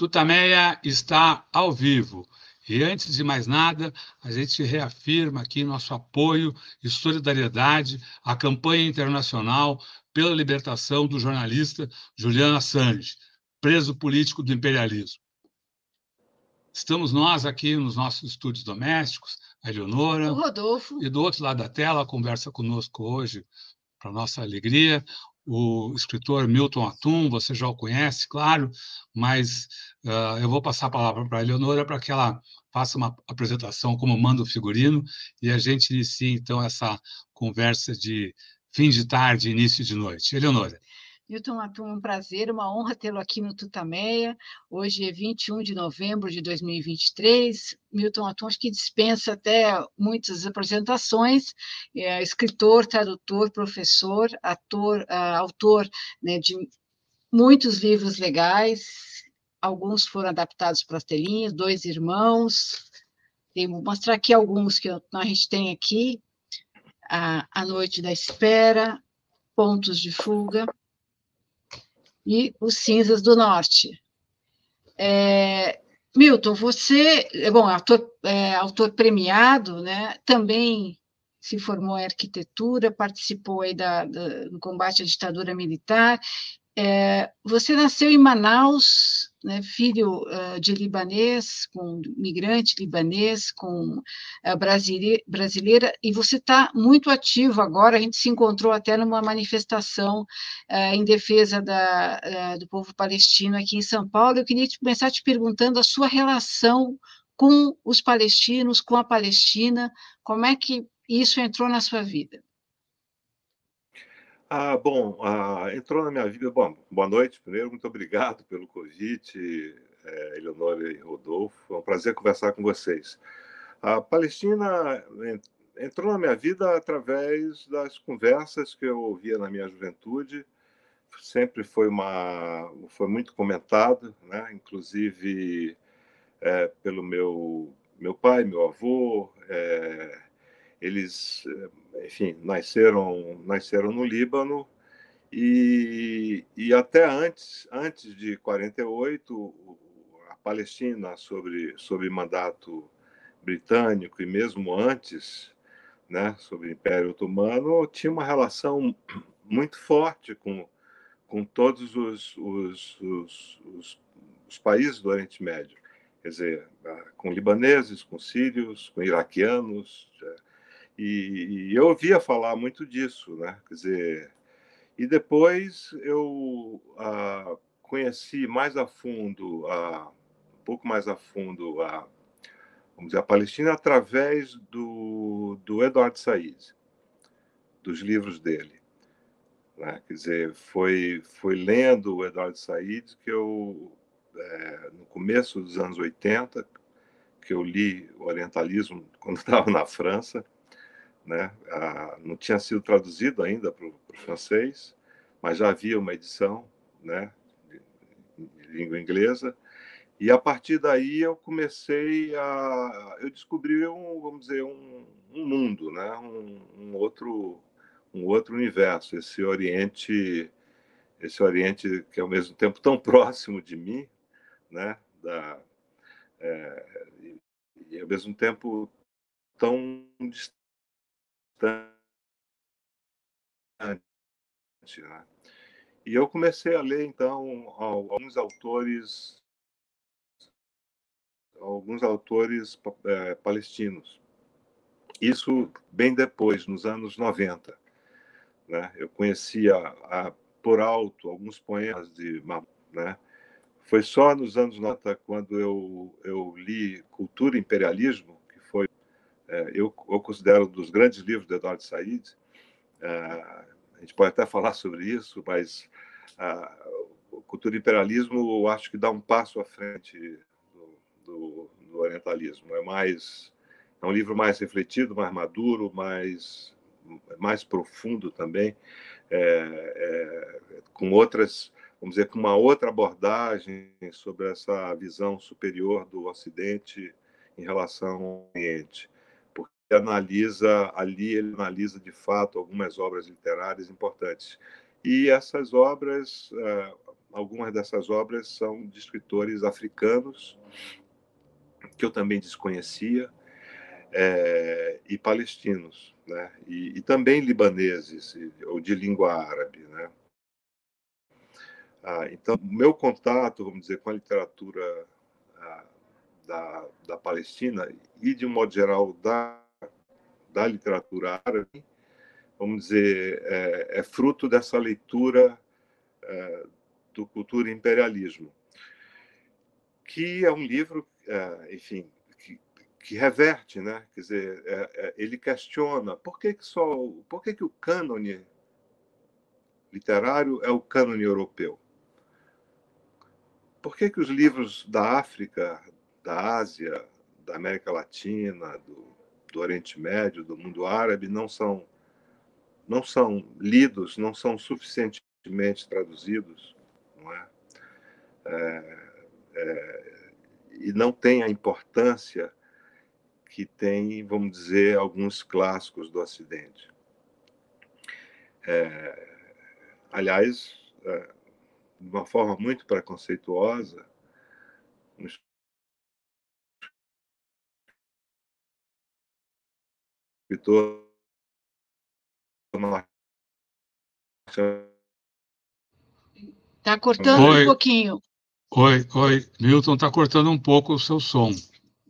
Tutameia está ao vivo. E antes de mais nada, a gente reafirma aqui nosso apoio e solidariedade à campanha internacional pela libertação do jornalista Julian Assange, preso político do imperialismo. Estamos nós aqui nos nossos estúdios domésticos, a Eleonora. O Rodolfo. E do outro lado da tela, conversa conosco hoje, para nossa alegria, o escritor Milton Atum, você já o conhece, claro, mas uh, eu vou passar a palavra para a Eleonora para que ela faça uma apresentação como manda o figurino e a gente inicie, então, essa conversa de fim de tarde, início de noite. Eleonora. Milton Atum, um prazer, uma honra tê-lo aqui no Tutameia. Hoje é 21 de novembro de 2023. Milton Atum, acho que dispensa até muitas apresentações. É escritor, tradutor, professor, ator, uh, autor né, de muitos livros legais. Alguns foram adaptados para as telinhas, Dois Irmãos. Vou mostrar aqui alguns que a gente tem aqui. A, a Noite da Espera, Pontos de Fuga e os Cinzas do Norte. É, Milton, você, bom, autor, é, autor premiado, né, também se formou em arquitetura, participou aí da, da, do combate à ditadura militar é, você nasceu em Manaus, né, filho uh, de libanês, com migrante libanês, com uh, brasileira, e você está muito ativo agora. A gente se encontrou até numa manifestação uh, em defesa da, do povo palestino aqui em São Paulo. Eu queria começar te perguntando a sua relação com os palestinos, com a Palestina, como é que isso entrou na sua vida? Ah, bom, ah, entrou na minha vida. Bom, boa noite primeiro, muito obrigado pelo convite, é, Eleonora e Rodolfo. É um prazer conversar com vocês. A Palestina entrou na minha vida através das conversas que eu ouvia na minha juventude. Sempre foi uma, foi muito comentado, né? Inclusive é, pelo meu meu pai, meu avô. É, eles enfim, nasceram, nasceram no Líbano e, e até antes, antes de 48, a Palestina, sobre, sobre mandato britânico e mesmo antes, né, sobre o Império Otomano, tinha uma relação muito forte com, com todos os, os, os, os, os países do Oriente Médio. Quer dizer, com libaneses, com sírios, com iraquianos, e, e, eu ouvia falar muito disso, né? Quer dizer, e depois eu ah, conheci mais a fundo, ah, um pouco mais a fundo a, vamos dizer, a Palestina através do, do Eduardo Said, dos livros dele. Né? Quer dizer, foi, foi lendo o Eduardo Said que eu, é, no começo dos anos 80, que eu li Orientalismo quando estava na França, né? Ah, não tinha sido traduzido ainda para o francês, mas já havia uma edição, né, de, de língua inglesa. E a partir daí eu comecei a, eu descobri um, vamos dizer, um, um mundo, né, um, um, outro, um outro universo, esse Oriente, esse Oriente que é ao mesmo tempo tão próximo de mim, né, da, é, e ao mesmo tempo tão distante né? E eu comecei a ler, então, alguns autores alguns autores é, palestinos. Isso bem depois, nos anos 90. Né? Eu conhecia a, por alto alguns poemas de né? Foi só nos anos 90, quando eu, eu li Cultura e Imperialismo, eu, eu, considero um dos grandes livros de Eduardo Said. É, a gente pode até falar sobre isso, mas o Cultura Imperialismo eu acho que dá um passo à frente do, do, do orientalismo. É mais é um livro mais refletido, mais maduro, mais mais profundo também, é, é, com outras, vamos dizer, com uma outra abordagem sobre essa visão superior do Ocidente em relação ao Oriente analisa ali, ele analisa de fato algumas obras literárias importantes. E essas obras, uh, algumas dessas obras são de escritores africanos, que eu também desconhecia, é, e palestinos, né? E, e, também libaneses, ou de língua árabe. Né? Ah, então, meu contato, vamos dizer, com a literatura ah, da, da Palestina e, de um modo geral, da, da literatura árabe, vamos dizer, é, é fruto dessa leitura é, do Cultura e Imperialismo, que é um livro, é, enfim, que, que, reverte, né? Quer dizer, é, é, ele questiona por que, que só, por que, que o cânone literário é o cânone europeu? Por que, que os livros da África, da Ásia, da América Latina, do, do Oriente Médio, do mundo árabe não são não são lidos, não são suficientemente traduzidos, não é? é, é e não tem a importância que tem, vamos dizer, alguns clássicos do Ocidente. É, aliás, é, de uma forma muito preconceituosa, escritor Está cortando oi. um pouquinho. Oi, oi, Milton, está cortando um pouco o seu som.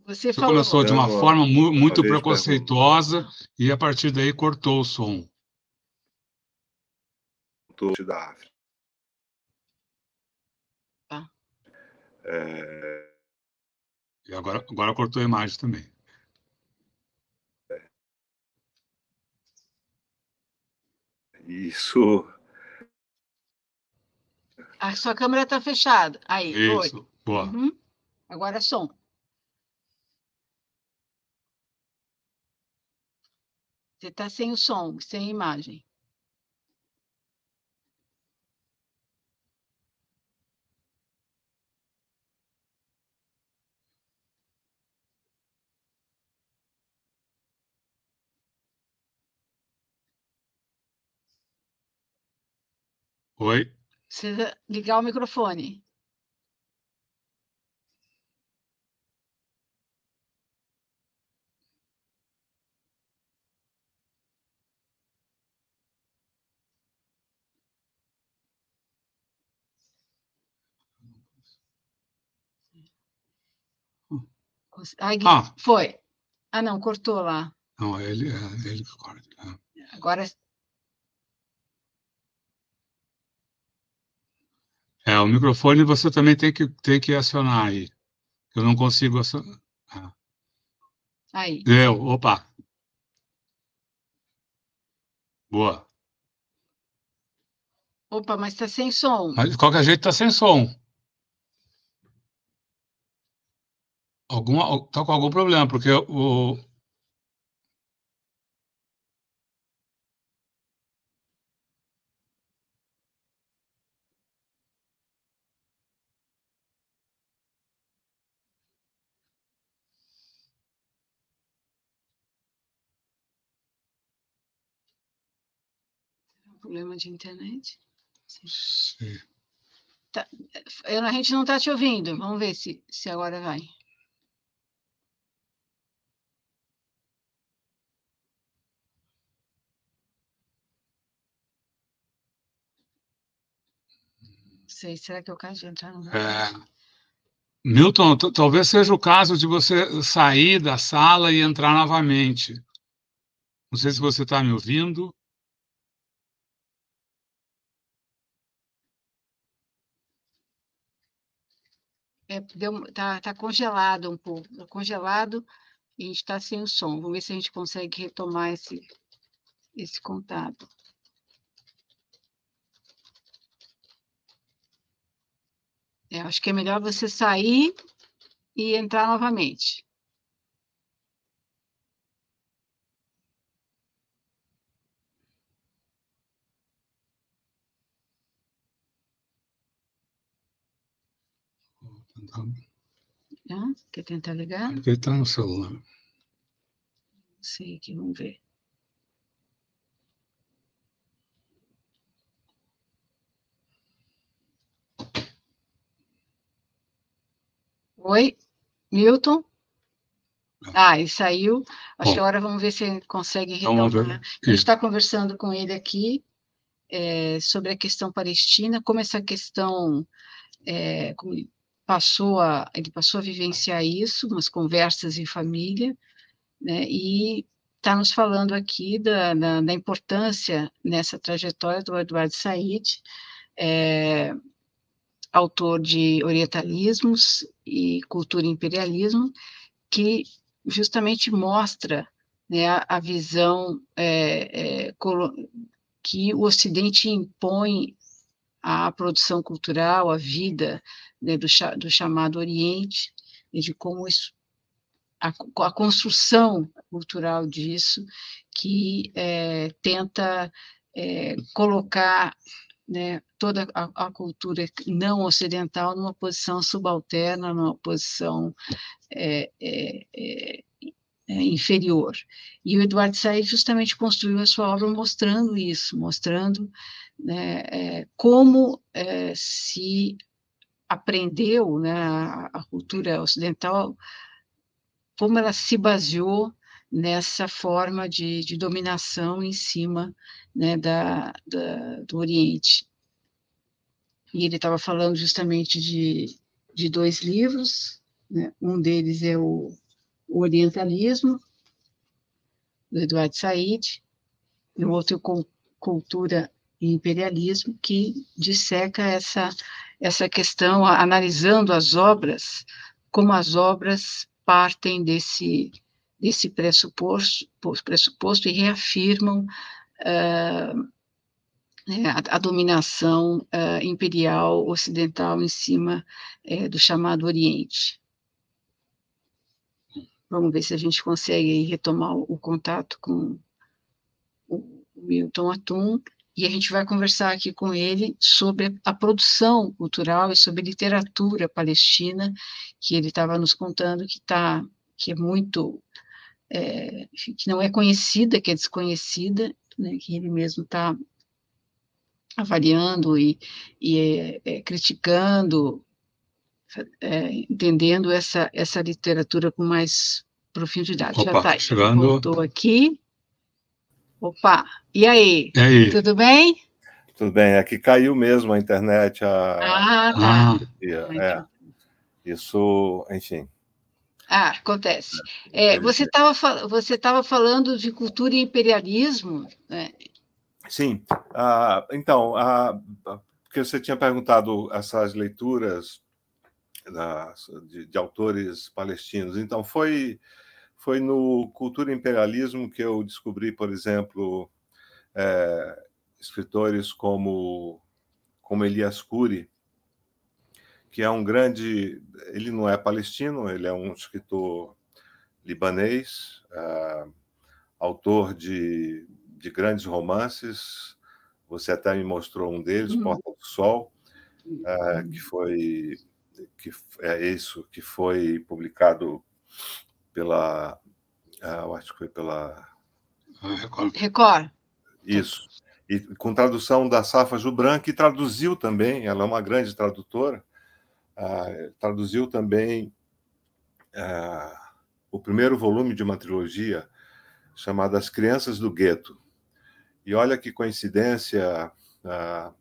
Você, Você começou de uma forma mu muito preconceituosa e a partir daí cortou o som. Da África. Tá. É... E agora, agora cortou a imagem também. Isso. A sua câmera está fechada. Aí, Isso. Foi. Boa. Uhum. Agora é som. Você está sem o som, sem a imagem. Oi. Precisa ligar o microfone. Ah, foi. Ah, não, cortou lá. Não, ele, é ele corta. É. Agora É, o microfone você também tem que, tem que acionar aí. Eu não consigo acionar. Ah. Aí. Deu, opa. Boa. Opa, mas está sem som. Mas, de qualquer jeito está sem som. Alguma, tá com algum problema, porque o, problema de internet? Sim. Tá. A gente não está te ouvindo. Vamos ver se, se agora vai. Sei, será que é o caso de entrar no. É. Milton, talvez seja o caso de você sair da sala e entrar novamente. Não sei se você está me ouvindo. É, deu, tá, congelado um pouco, tá congelado e está sem o som. Vamos ver se a gente consegue retomar esse, esse contato. É, acho que é melhor você sair e entrar novamente. Ah, quer tentar ligar? Ele está no celular. Sei que vamos ver. Oi, Milton? Ah, ele saiu. Acho Bom, que agora vamos ver se ele consegue retomar. A gente está conversando com ele aqui é, sobre a questão palestina, como essa questão é, como passou a, ele passou a vivenciar isso, umas conversas em família, né, e está nos falando aqui da, da, da, importância nessa trajetória do Eduardo Said, é, autor de Orientalismos e Cultura e Imperialismo, que justamente mostra né, a, a, visão é, é, que o Ocidente impõe à produção cultural, à vida né, do, do, chamado Oriente, de como isso, a, a construção cultural disso, que é, tenta é, colocar né, toda a, a, cultura não ocidental numa posição subalterna, numa posição é inferior. E o Eduardo Said justamente construiu a sua obra mostrando isso, mostrando né, é, como é, se aprendeu né, a, cultura ocidental, como ela se baseou nessa forma de, de dominação em cima né, da, da, do Oriente. E ele estava falando justamente de, de dois livros, né? um deles é o, o Orientalismo, do Eduardo Said, e o outro é Cultura e Imperialismo, que disseca essa, essa questão, analisando as obras, como as obras partem desse, desse pressuposto, pressuposto e reafirmam uh, a, a, dominação uh, imperial ocidental em cima uh, do chamado Oriente. Vamos ver se a gente consegue retomar o, o contato com o Milton Atum, e a gente vai conversar aqui com ele sobre a produção cultural e sobre literatura palestina, que ele estava nos contando que tá, que é muito é, que não é conhecida, que é desconhecida, né, que ele mesmo está avaliando e, e é, é, criticando, é, entendendo essa, essa literatura com mais profundidade. Opa, Já tá, chegando. Voltou aqui. Opa, e aí? e aí? Tudo bem? Tudo bem, aqui caiu mesmo a internet. A... Ah, tá. É, isso, enfim, ah, acontece. É, você estava você tava falando de cultura e imperialismo, né? Sim. Ah, então, ah, porque você tinha perguntado essas leituras de, de, autores palestinos. Então, foi, foi no Cultura e Imperialismo que eu descobri, por exemplo, é, escritores como, como Elias Kuri, que é um grande. Ele não é palestino, ele é um escritor libanês, uh, autor de, de grandes romances. Você até me mostrou um deles, uhum. Porta do Sol, uh, que foi que é isso que foi publicado pela uh, eu acho que foi pela Record. Record. Isso. E com tradução da Safa Jubran, que traduziu também, ela é uma grande tradutora, ah, traduziu também ah, o primeiro volume de uma trilogia chamada As Crianças do Gueto. E olha que coincidência, ah,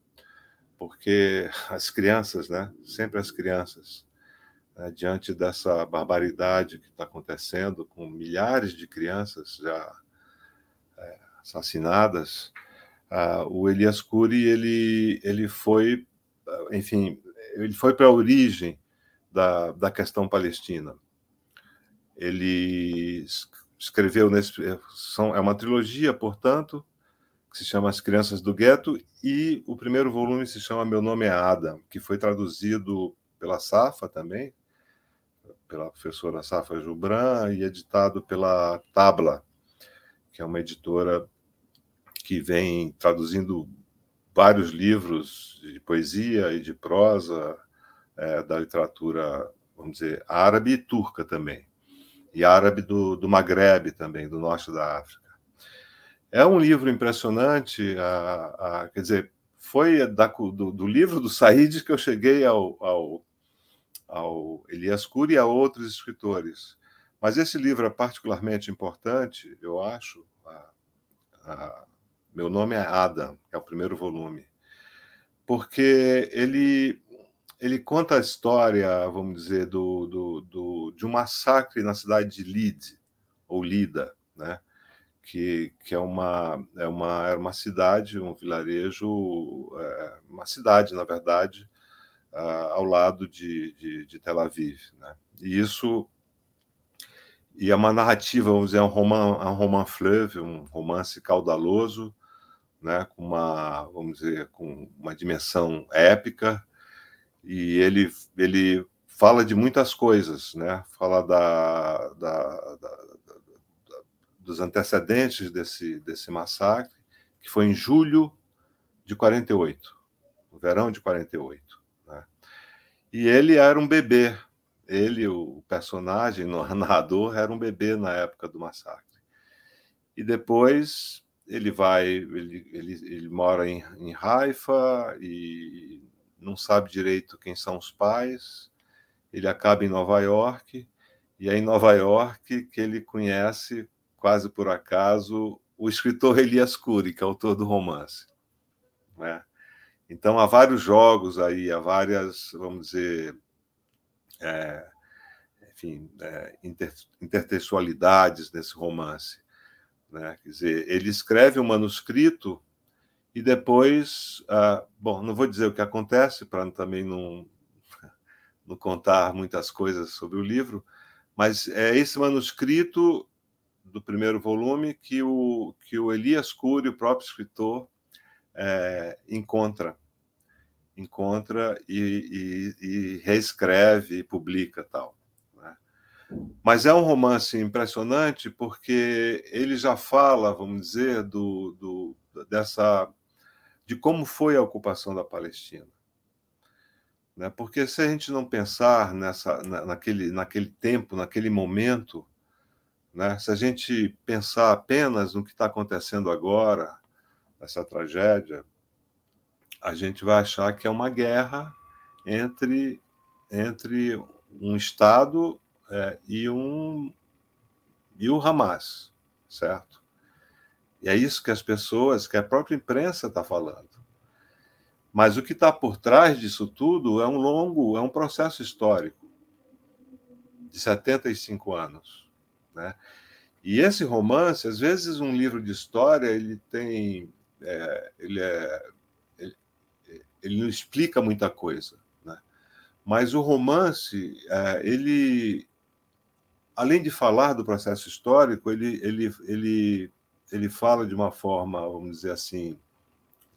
porque as crianças, né, sempre as crianças, né, diante dessa barbaridade que está acontecendo, com milhares de crianças já é, assassinadas, o Elias Cury ele, ele foi, enfim, ele foi para a origem da, da questão palestina. Ele escreveu nesse são, é uma trilogia, portanto, que se chama As Crianças do Gueto e o primeiro volume se chama Meu Nome é Adam, que foi traduzido pela Safa também, pela professora Safa Jubran e editado pela Tabla, que é uma editora que vem traduzindo vários livros de poesia e de prosa é, da literatura, vamos dizer, árabe e turca também, e árabe do, do Maghreb também, do norte da África. É um livro impressionante, a, a, quer dizer, foi da, do, do, livro do Said que eu cheguei ao, ao, ao Elias Cury e a outros escritores. Mas esse livro é particularmente importante, eu acho. A, a, meu nome é Adam, é o primeiro volume, porque ele ele conta a história, vamos dizer, do, do, do, de um massacre na cidade de Lid, ou Lida, né? que, que é, uma, é uma, era uma cidade, um vilarejo, é, uma cidade, na verdade, ao lado de, de, de, Tel Aviv. Né? E isso e é uma narrativa, vamos dizer, um roman, um roman fleuve, um romance caudaloso, né, com uma, vamos dizer, com uma dimensão épica, e ele, ele fala de muitas coisas, né? Fala da, da, da, dos antecedentes desse, desse massacre, que foi em julho de 48, no verão de 48. E ele era um bebê, ele, o personagem, o narrador, era um bebê na época do massacre. E depois ele vai, ele, ele, ele mora em, em Haifa e não sabe direito quem são os pais. Ele acaba em Nova York e é em Nova York que ele conhece, quase por acaso, o escritor Elias Cury, que é autor do romance. Né? Então há vários jogos aí, há várias, vamos dizer, é, enfim, é, inter, intertextualidades nesse romance. Né? Quer dizer, ele escreve um manuscrito e depois, ah, bom, não vou dizer o que acontece para também não, não contar muitas coisas sobre o livro, mas é esse manuscrito do primeiro volume que o, que o Elias Cury, o próprio escritor, é, encontra encontra e, e, e, reescreve e publica tal. Né? Mas é um romance impressionante porque ele já fala, vamos dizer, do, do, dessa de como foi a ocupação da Palestina. Né? Porque se a gente não pensar nessa, naquele, naquele tempo, naquele momento, né? se a gente pensar apenas no que está acontecendo agora, essa tragédia, a gente vai achar que é uma guerra entre, entre um Estado é, e, um, e o Hamas, certo? E é isso que as pessoas, que a própria imprensa está falando. Mas o que está por trás disso tudo é um longo, é um processo histórico de 75 anos, né? E esse romance, às vezes, um livro de história, ele tem, é, ele, é, ele, não explica muita coisa, né? Mas o romance, é, ele, além de falar do processo histórico, ele, ele, ele ele fala de uma forma, vamos dizer assim,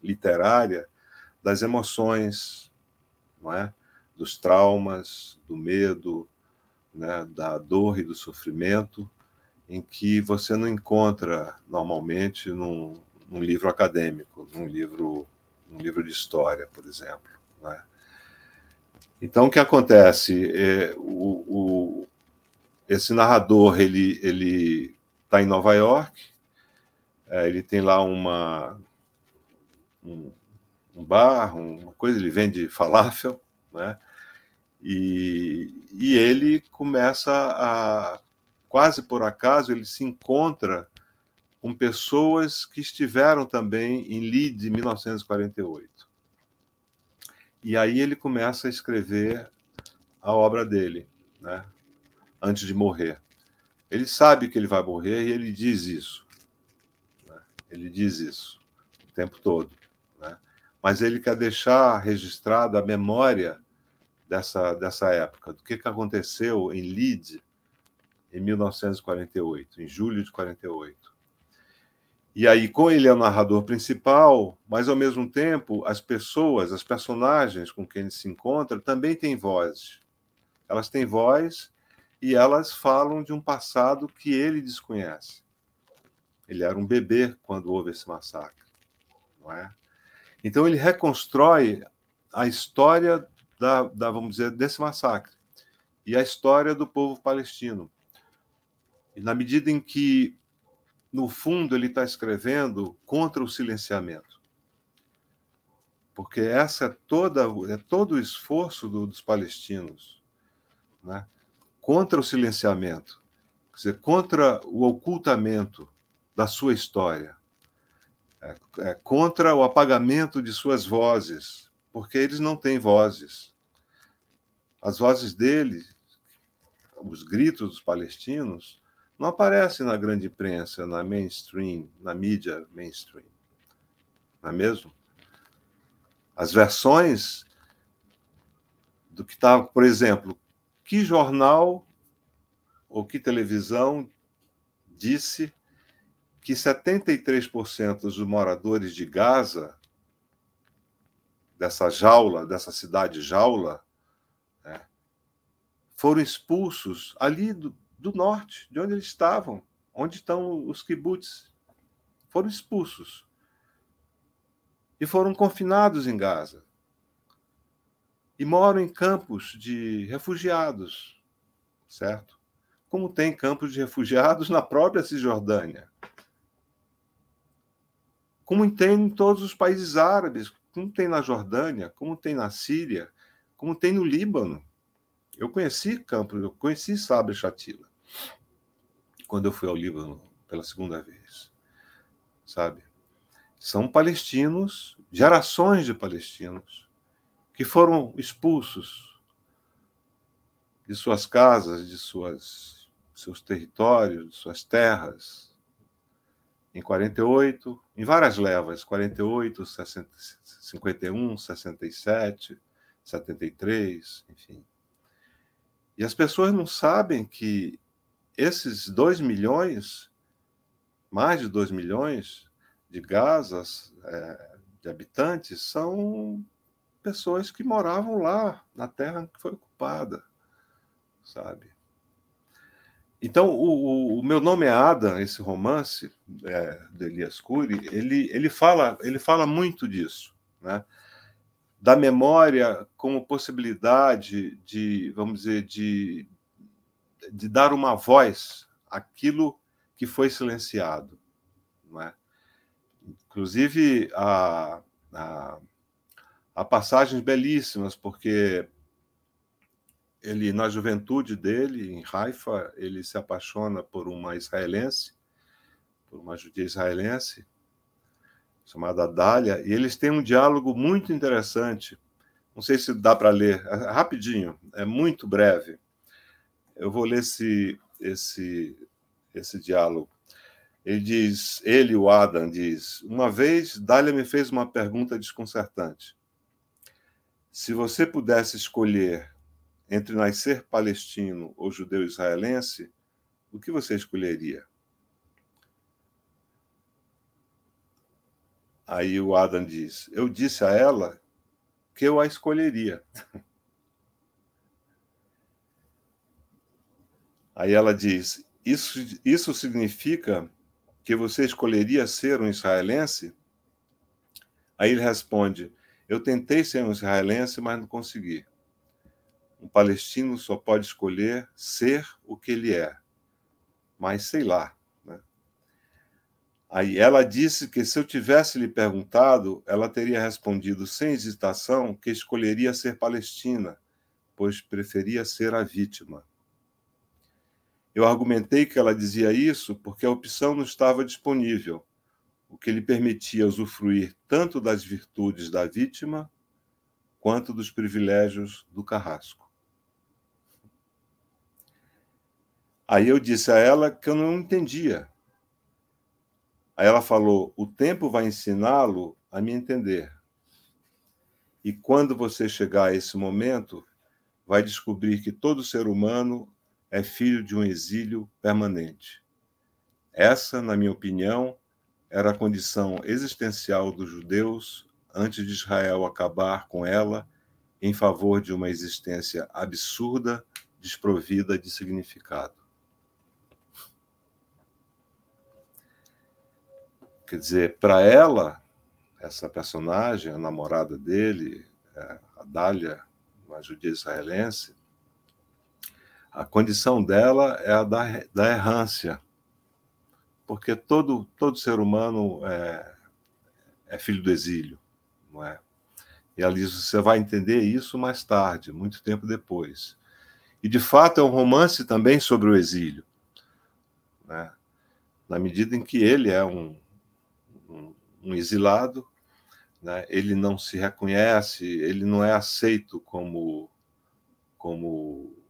literária, das emoções, não é? dos traumas, do medo, né? da dor e do sofrimento, em que você não encontra normalmente num, num livro acadêmico, num livro, num livro de história, por exemplo. É? Então, o que acontece? É, o, o, esse narrador ele ele está em Nova York é, ele tem lá uma, um, um, bar, uma coisa, ele vende falafel, né? E, e ele começa a, quase por acaso, ele se encontra com pessoas que estiveram também em Leeds em 1948. E aí ele começa a escrever a obra dele, né? antes de morrer. Ele sabe que ele vai morrer e ele diz isso. Ele diz isso o tempo todo. Né? Mas ele quer deixar registrada a memória dessa, dessa época, do que, que aconteceu em Leeds em 1948, em julho de 48. E aí, com ele é o narrador principal, mas ao mesmo tempo, as pessoas, as personagens com quem ele se encontra também têm voz. Elas têm voz e elas falam de um passado que ele desconhece. Ele era um bebê quando houve esse massacre, não é? Então ele reconstrói a história da, da, vamos dizer, desse massacre e a história do povo palestino. E na medida em que, no fundo, ele está escrevendo contra o silenciamento, porque essa é toda é todo o esforço do, dos palestinos né? contra o silenciamento, quer dizer, contra o ocultamento da sua história, é, é, contra o apagamento de suas vozes, porque eles não têm vozes. As vozes deles, os gritos dos palestinos, não aparecem na grande imprensa, na mainstream, na mídia mainstream. Não é mesmo? As versões do que estava, por exemplo, que jornal ou que televisão disse que 73% dos moradores de Gaza, dessa jaula, dessa cidade jaula, né, foram expulsos ali do, do norte, de onde eles estavam, onde estão os kibbutz. Foram expulsos. E foram confinados em Gaza. E moram em campos de refugiados, certo? Como tem campos de refugiados na própria Cisjordânia como tem em todos os países árabes, como tem na Jordânia, como tem na Síria, como tem no Líbano. Eu conheci Campos, eu conheci Sabra Shatila quando eu fui ao Líbano pela segunda vez, sabe? São palestinos, gerações de palestinos que foram expulsos de suas casas, de suas seus territórios, de suas terras, em 48, em várias levas, 48, 60, 51, 67, 73, enfim. E as pessoas não sabem que esses 2 milhões, mais de 2 milhões de Gazas, é, de habitantes, são pessoas que moravam lá, na terra que foi ocupada, sabe? Então, o, o, meu nome é Ada, esse romance é, de Elias Cury, ele, ele, fala, ele fala muito disso, né? da memória como possibilidade de, vamos dizer, de, de dar uma voz àquilo que foi silenciado. Não é? Inclusive, há, há, há passagens belíssimas, porque ele na juventude dele em Haifa ele se apaixona por uma israelense por uma judia israelense chamada Dália e eles têm um diálogo muito interessante não sei se dá para ler é rapidinho é muito breve eu vou ler esse esse esse diálogo ele diz ele o Adam diz uma vez Dália me fez uma pergunta desconcertante se você pudesse escolher entre nascer palestino ou judeu israelense, o que você escolheria? Aí o Adam diz: Eu disse a ela que eu a escolheria. Aí ela diz: Isso, isso significa que você escolheria ser um israelense? Aí ele responde: Eu tentei ser um israelense, mas não consegui. Um palestino só pode escolher ser o que ele é. Mas sei lá. Né? Aí ela disse que se eu tivesse lhe perguntado, ela teria respondido sem hesitação que escolheria ser palestina, pois preferia ser a vítima. Eu argumentei que ela dizia isso porque a opção não estava disponível, o que lhe permitia usufruir tanto das virtudes da vítima quanto dos privilégios do carrasco. Aí eu disse a ela que eu não entendia. Aí ela falou: o tempo vai ensiná-lo a me entender. E quando você chegar a esse momento, vai descobrir que todo ser humano é filho de um exílio permanente. Essa, na minha opinião, era a condição existencial dos judeus antes de Israel acabar com ela em favor de uma existência absurda, desprovida de significado. Quer dizer, para ela, essa personagem, a namorada dele, é, a Dália, uma judia israelense, a condição dela é a da, da errância, porque todo, todo ser humano é, é filho do exílio, não é? E diz: você vai entender isso mais tarde, muito tempo depois. E, de fato, é um romance também sobre o exílio, né? na medida em que ele é um, um, um exilado, né? ele não se reconhece, ele não é aceito como, como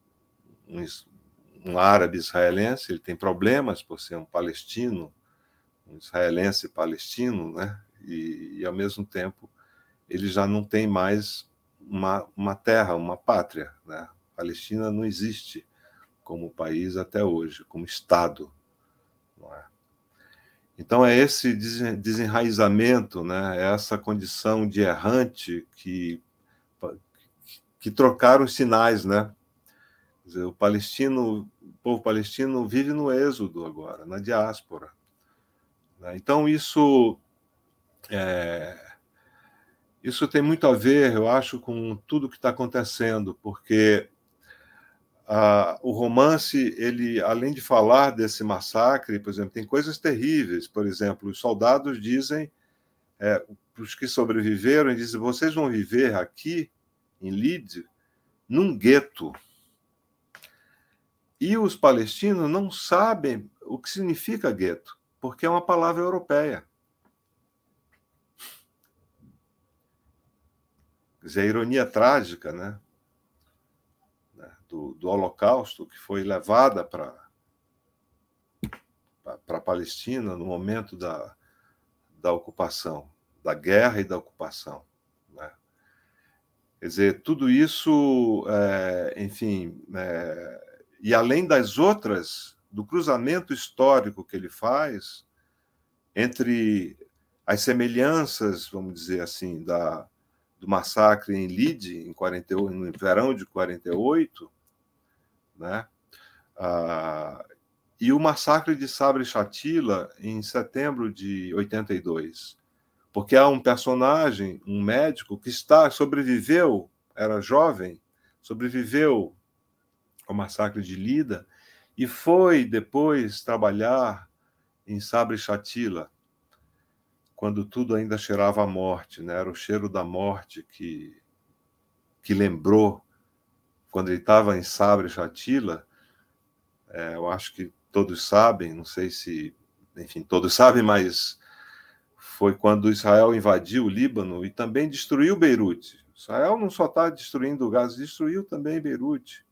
um, um árabe israelense, ele tem problemas por ser um palestino, um israelense palestino, né? e, e ao mesmo tempo ele já não tem mais uma, uma terra, uma pátria. Né? Palestina não existe como país até hoje, como Estado. É? Então é esse desenraizamento, né? É essa condição de errante que, que trocaram os sinais, né? Dizer, o palestino, o povo palestino vive no êxodo agora, na diáspora. Né? Então isso é, isso tem muito a ver, eu acho, com tudo que está acontecendo, porque ah, o romance, ele, além de falar desse massacre, por exemplo, tem coisas terríveis. Por exemplo, os soldados dizem, é, os que sobreviveram, dizem: vocês vão viver aqui em Lid num gueto. E os palestinos não sabem o que significa gueto, porque é uma palavra europeia. Quer dizer, a ironia trágica né, né, do, do Holocausto, que foi levada para a Palestina no momento da, da ocupação, da guerra e da ocupação. Né? Quer dizer, tudo isso, é, enfim, é, e além das outras, do cruzamento histórico que ele faz entre as semelhanças, vamos dizer assim, da, do massacre em Lide, em 48, no verão de 48, né? Ah, e o massacre de Sabre Chatila em setembro de 82, porque há um personagem, um médico que está sobreviveu, era jovem, sobreviveu ao massacre de Lida e foi depois trabalhar em Sabre Chatila, quando tudo ainda cheirava a morte, né? Era o cheiro da morte que que lembrou quando ele estava em Sabre Chatila. É, eu acho que todos sabem, não sei se, enfim, todos sabem, mas foi quando Israel invadiu o Líbano e também destruiu Beirute. Israel não só está destruindo o Gaza, destruiu também Beirute,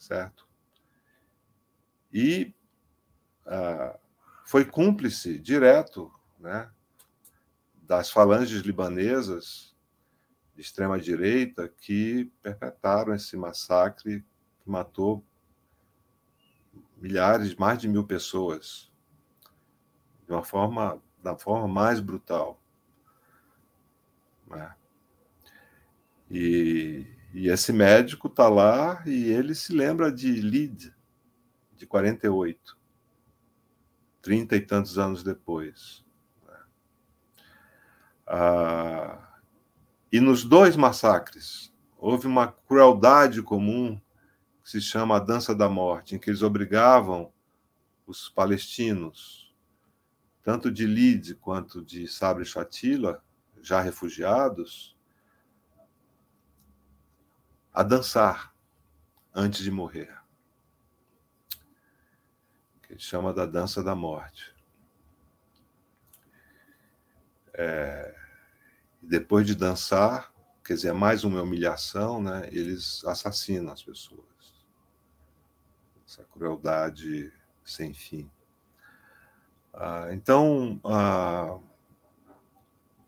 certo? E ah, foi cúmplice direto né, das falanges libanesas de extrema-direita que perpetraram esse massacre que matou milhares, mais de mil pessoas, de uma forma, da forma mais brutal. Né? E, e esse médico está lá e ele se lembra de Lid, de 48, trinta e tantos anos depois. Ah, e nos dois massacres houve uma crueldade comum que se chama a dança da morte, em que eles obrigavam os palestinos, tanto de Lid quanto de Sabre Chatila, já refugiados, a dançar antes de morrer. Que ele chama da dança da morte. É, depois de dançar, quer dizer, é mais uma humilhação, né? Eles assassinam as pessoas. Essa crueldade sem fim. Ah, então, ah,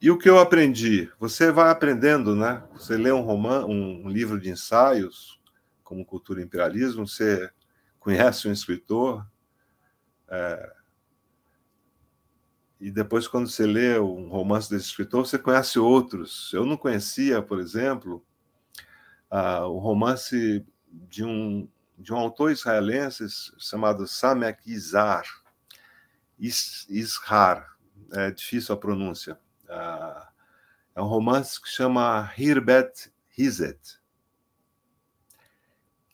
e o que eu aprendi? Você vai aprendendo, né? Você lê um romance, um livro de ensaios, como Cultura e Imperialismo, você conhece um escritor, é, e depois, quando você lê um romance desse escritor, você conhece outros. Eu não conhecia, por exemplo, uh, o romance de um, de um autor israelense chamado Samek Izar. Ishar, é difícil a pronúncia. Uh, é um romance que chama Hirbet Hizet,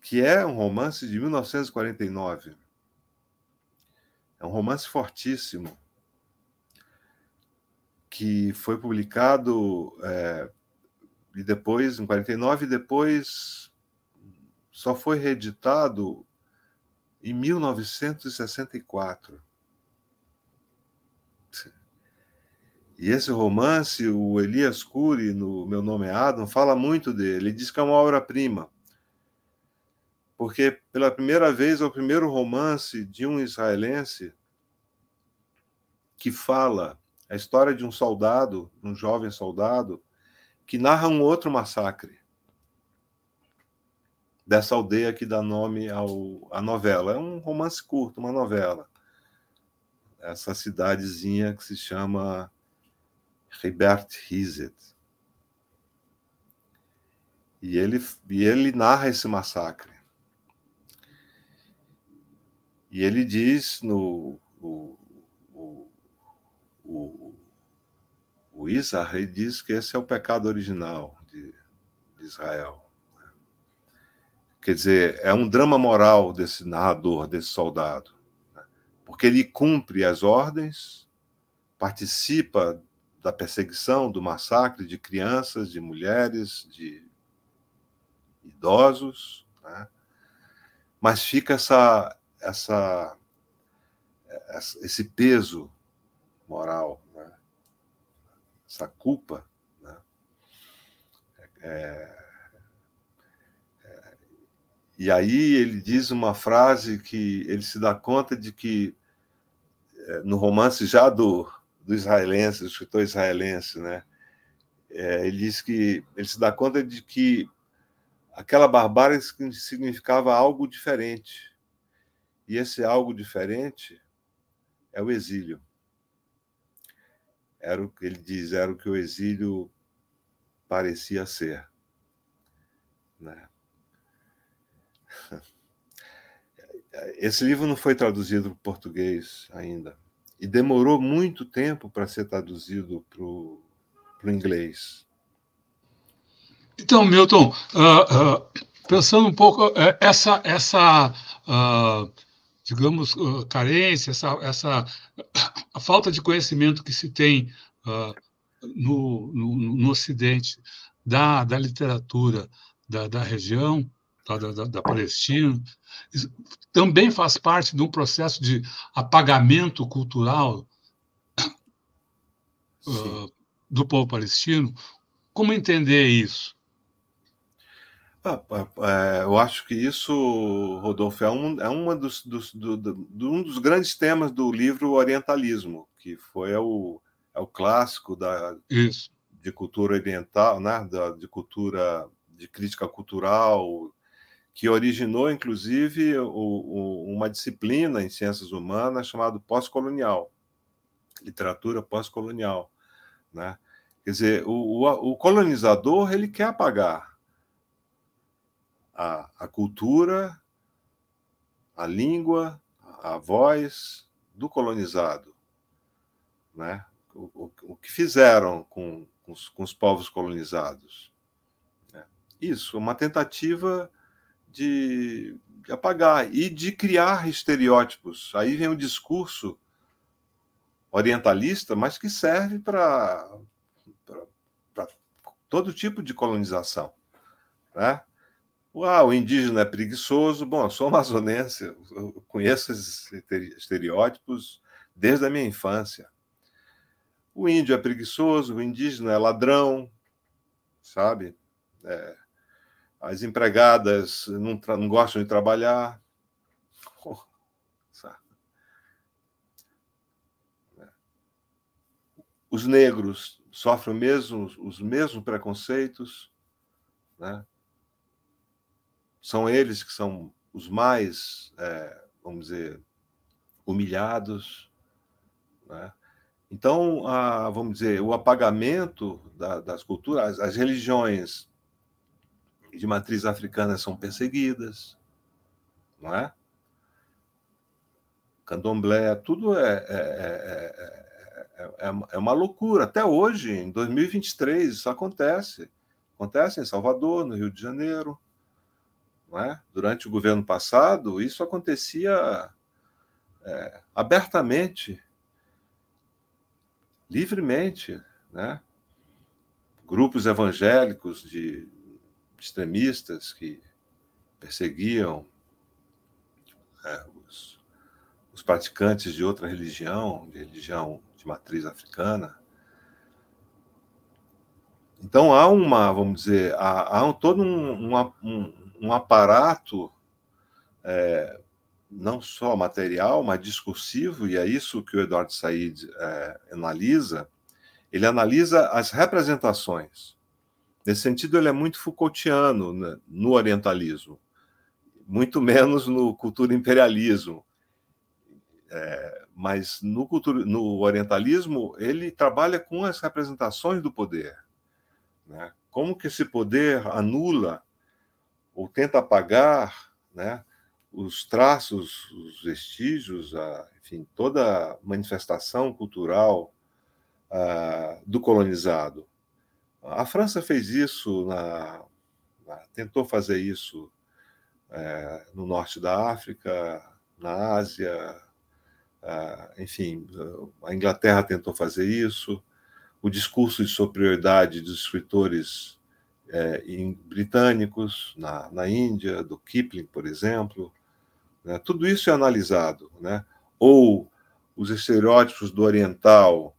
que é um romance de 1949. É um romance fortíssimo que foi publicado é, e depois, em 49, e depois só foi reeditado em 1964. E esse romance, o Elias Cury, no Meu Nome é Adam, fala muito dele. Ele diz que é uma obra-prima. Porque, pela primeira vez, é o primeiro romance de um israelense que fala a história de um soldado, um jovem soldado, que narra um outro massacre dessa aldeia que dá nome ao, à novela. É um romance curto, uma novela. Essa cidadezinha que se chama Ribert Hizet. E ele, e ele narra esse massacre. E ele diz no. O, o, o, o Isar, ele diz que esse é o pecado original de, de Israel. Quer dizer, é um drama moral desse narrador, desse soldado. Né? Porque ele cumpre as ordens, participa da perseguição, do massacre de crianças, de mulheres, de idosos, né? mas fica essa, essa, esse peso moral, né? essa culpa. Né? É, é, e aí ele diz uma frase que ele se dá conta de que, é, no romance já do, do israelense, do escritor israelense, né? É, ele diz que ele se dá conta de que aquela barbárie significava algo diferente. E esse algo diferente é o exílio. Era o que ele diz, era o que o exílio parecia ser. Né? Esse livro não foi traduzido para o português ainda e demorou muito tempo para ser traduzido para o inglês. Então, Milton, uh, uh, pensando um pouco, uh, essa, essa digamos, carência, essa, essa a falta de conhecimento que se tem no, no, no, Ocidente da, da literatura da, da região, da, da, da Palestina, também faz parte de um processo de apagamento cultural uh, do povo palestino. Como entender isso? Ah, é, eu acho que isso, Rodolfo, é um, é uma dos, dos do, do, um dos grandes temas do livro Orientalismo, que foi é o, é o clássico da, isso. de cultura oriental, né? da, de cultura de crítica cultural que originou, inclusive, o, o, uma disciplina em ciências humanas chamada pós-colonial, literatura pós-colonial. Né? Quer dizer, o, o, colonizador ele quer apagar a, a cultura, a língua, a voz do colonizado. Né? O, o, que fizeram com, com, os, com os povos colonizados. Né? Isso, uma tentativa de, de apagar e de criar estereótipos. Aí vem o discurso orientalista, mas que serve para todo tipo de colonização. Né? Ah, o indígena é preguiçoso. Bom, eu sou amazonense, eu conheço esses estereótipos desde a minha infância. O índio é preguiçoso, o indígena é ladrão, sabe? É, as empregadas não, não gostam de trabalhar. Os negros sofrem mesmo, os mesmos preconceitos. Né? São eles que são os mais, é, vamos dizer, humilhados. Né? Então, a, vamos dizer, o apagamento da, das culturas, as religiões de matriz africana são perseguidas, não é? Candomblé, tudo é, é, é, é, uma loucura. Até hoje, em 2023, isso acontece. Acontece em Salvador, no Rio de Janeiro. Não é? Durante o governo passado, isso acontecia abertamente, livremente. Né? Grupos evangélicos de extremistas que perseguiam é, os, os praticantes de outra religião, de religião de matriz africana. Então há uma, vamos dizer, há, há um, todo um, um, um aparato é, não só material, mas discursivo, e é isso que o Eduardo Said é, analisa. Ele analisa as representações. Nesse sentido, ele é muito Foucaultiano né, no orientalismo, muito menos no cultura imperialismo. É, mas no, cultura, no orientalismo, ele trabalha com as representações do poder. Né? Como que esse poder anula ou tenta apagar né, os traços, os vestígios, a, enfim, toda manifestação cultural a, do colonizado. A França fez isso, na, na, tentou fazer isso é, no norte da África, na Ásia, enfim, a Inglaterra tentou fazer isso. O discurso de superioridade dos escritores é, britânicos na, na Índia, do Kipling, por exemplo, né? Tudo isso é analisado. Né? Ou os estereótipos do oriental,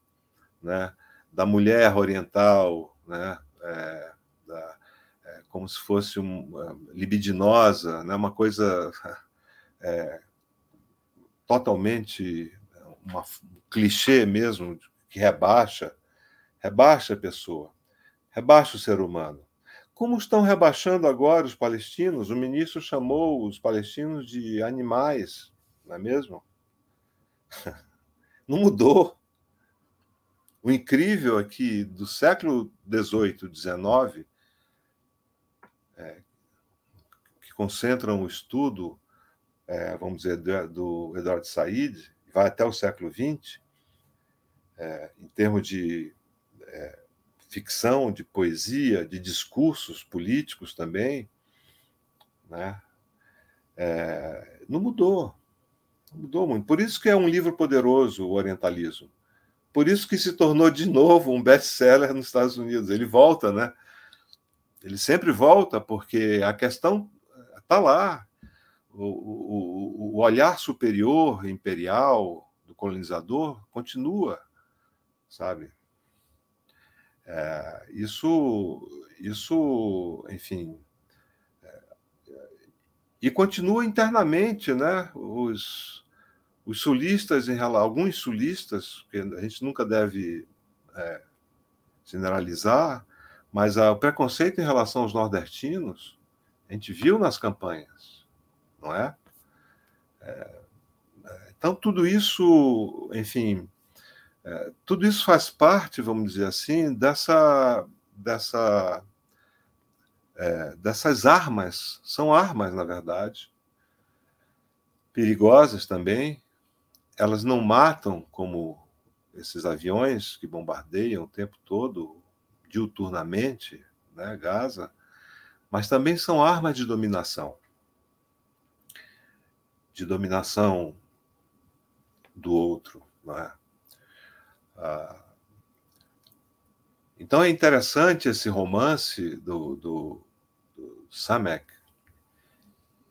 né? da mulher oriental, né? É, da, é, como se fosse um, libidinosa, né? uma coisa é, totalmente uma, um clichê mesmo, que rebaixa, rebaixa a pessoa, rebaixa o ser humano. Como estão rebaixando agora os palestinos? O ministro chamou os palestinos de animais, não é mesmo? Não mudou. O incrível é que do século XVIII, XIX, é, que concentram o estudo, é, vamos dizer, do, do Eduardo Said, vai até o século XX, é, em termos de é, ficção, de poesia, de discursos políticos também, né? É, não mudou, não mudou muito. Por isso que é um livro poderoso, o Orientalismo. Por isso que se tornou de novo um best-seller nos Estados Unidos. Ele volta, né? Ele sempre volta porque a questão está lá. O, o, o olhar superior, imperial do colonizador continua, sabe? É, isso, isso, enfim, é, e continua internamente, né? Os, os sulistas, em alguns sulistas, que a gente nunca deve é, generalizar, mas a, o preconceito em relação aos nordestinos, a gente viu nas campanhas, não é? é, é então, tudo isso, enfim, é, tudo isso faz parte, vamos dizer assim, dessa, dessa, é, dessas armas. São armas, na verdade, perigosas também. Elas não matam como esses aviões que bombardeiam o tempo todo, diuturnamente, né, Gaza, mas também são armas de dominação. De dominação do outro. Não é? Ah, então é interessante esse romance do, do, do Samek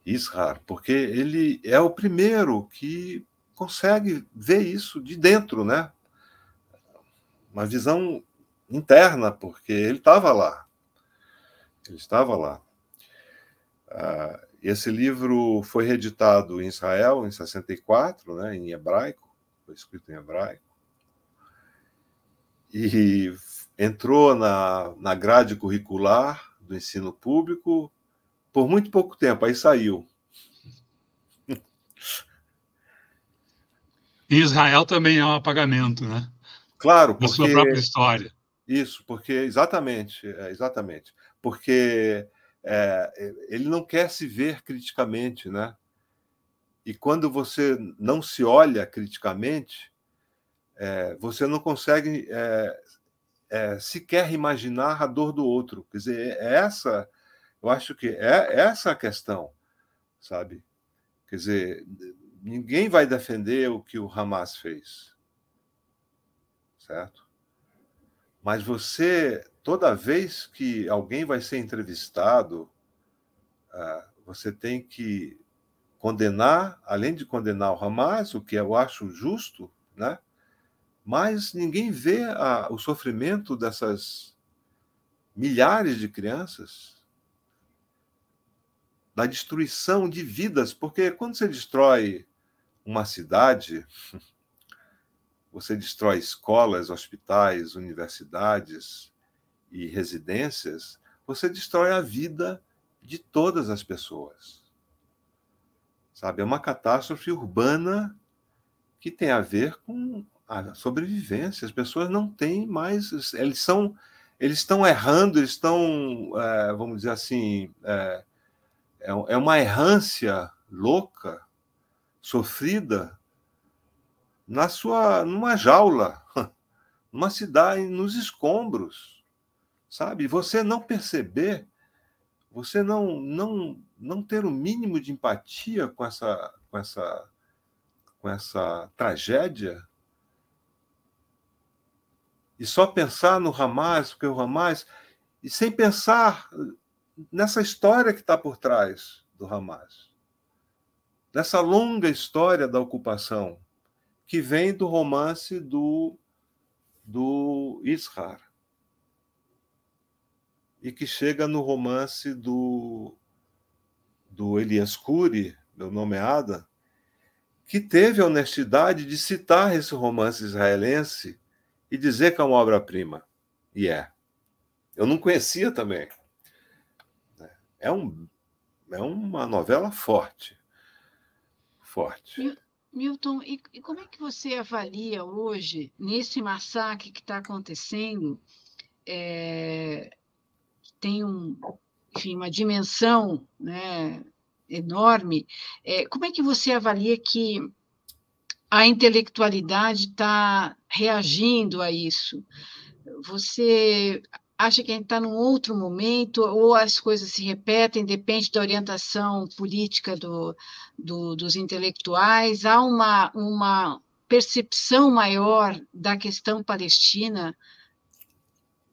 Ishar, porque ele é o primeiro que consegue ver isso de dentro, né? Uma visão interna, porque ele estava lá. Ele estava lá. Ah, esse livro foi reeditado em Israel em 64, né, em hebraico, foi escrito em hebraico e entrou na, na grade curricular do ensino público por muito pouco tempo, aí saiu. Em Israel também é um apagamento, né? Claro, porque... Da sua própria história. Isso, porque exatamente, é, exatamente, porque é, ele não quer se ver criticamente, né? E quando você não se olha criticamente, é, você não consegue é, é, sequer imaginar a dor do outro. Quer dizer, é essa, eu acho que é essa a questão, sabe? Quer dizer, ninguém vai defender o que o Hamas fez, certo? Mas você, toda vez que alguém vai ser entrevistado, uh, você tem que condenar, além de condenar o Hamas, o que eu acho justo, né? mas ninguém vê a, o sofrimento dessas milhares de crianças, da destruição de vidas, porque quando você destrói uma cidade, você destrói escolas, hospitais, universidades e residências, você destrói a vida de todas as pessoas. Sabe, é uma catástrofe urbana que tem a ver com a sobrevivência. As pessoas não têm mais, eles são, eles estão errando, eles estão, é, vamos dizer assim, é, é, é uma errância louca, sofrida na sua, numa jaula, numa cidade, nos escombros, sabe? Você não perceber você não não não ter o mínimo de empatia com essa com essa com essa tragédia e só pensar no Hamas, porque o Hamas e sem pensar nessa história que está por trás do Hamas, nessa longa história da ocupação que vem do romance do do Ishar e que chega no romance do, do Elias Cury, meu nomeada, que teve a honestidade de citar esse romance israelense e dizer que é uma obra-prima. E é. Eu não conhecia também. É, um, é uma novela forte. Forte. Milton, e, e como é que você avalia hoje, nesse massacre que está acontecendo, é, tem um, enfim, uma dimensão né, enorme, é, como é que você avalia que a intelectualidade está reagindo a isso? Você acha que a gente está num outro momento ou as coisas se repetem, depende da orientação política do, do, dos intelectuais? Há uma, uma percepção maior da questão palestina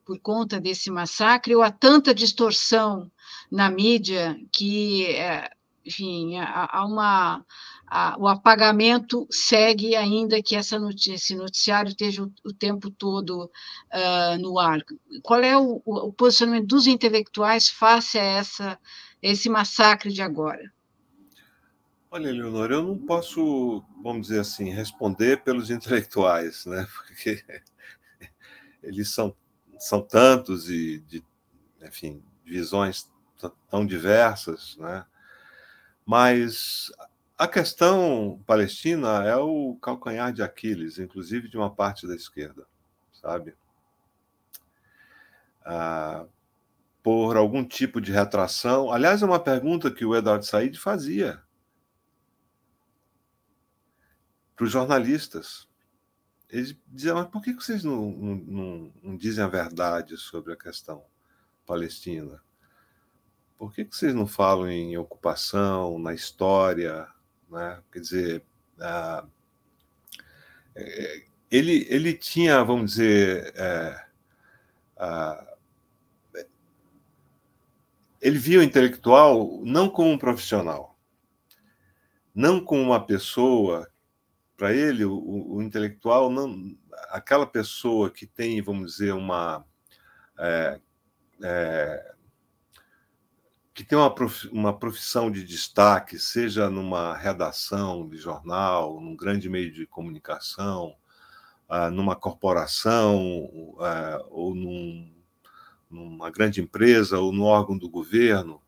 por conta desse massacre ou há tanta distorção na mídia que, é, enfim, há uma o apagamento segue ainda que essa notícia, esse noticiário esteja o, o tempo todo uh, no ar. Qual é o, o, posicionamento dos intelectuais face a essa, esse massacre de agora? Olha, Leonor, eu não posso, vamos dizer assim, responder pelos intelectuais, né? Porque eles são são tantos e de, enfim, visões tão diversas, né? Mas a questão palestina é o calcanhar de Aquiles, inclusive de uma parte da esquerda, sabe? Ah, por algum tipo de retração. Aliás, é uma pergunta que o Eduardo Said fazia para os jornalistas. Ele dizia, mas por que vocês não, não, não, dizem a verdade sobre a questão palestina? Por que vocês não falam em ocupação, na história? Né? Quer dizer, ah, ele, ele tinha, vamos dizer, é, ele via o intelectual não como um profissional, não como uma pessoa para ele, o, o, intelectual, não, aquela pessoa que tem, vamos dizer, uma. É, é, que tem uma, prof, uma profissão de destaque, seja numa redação de jornal, num grande meio de comunicação, ah, numa corporação, ah, ou num, numa grande empresa, ou no órgão do governo,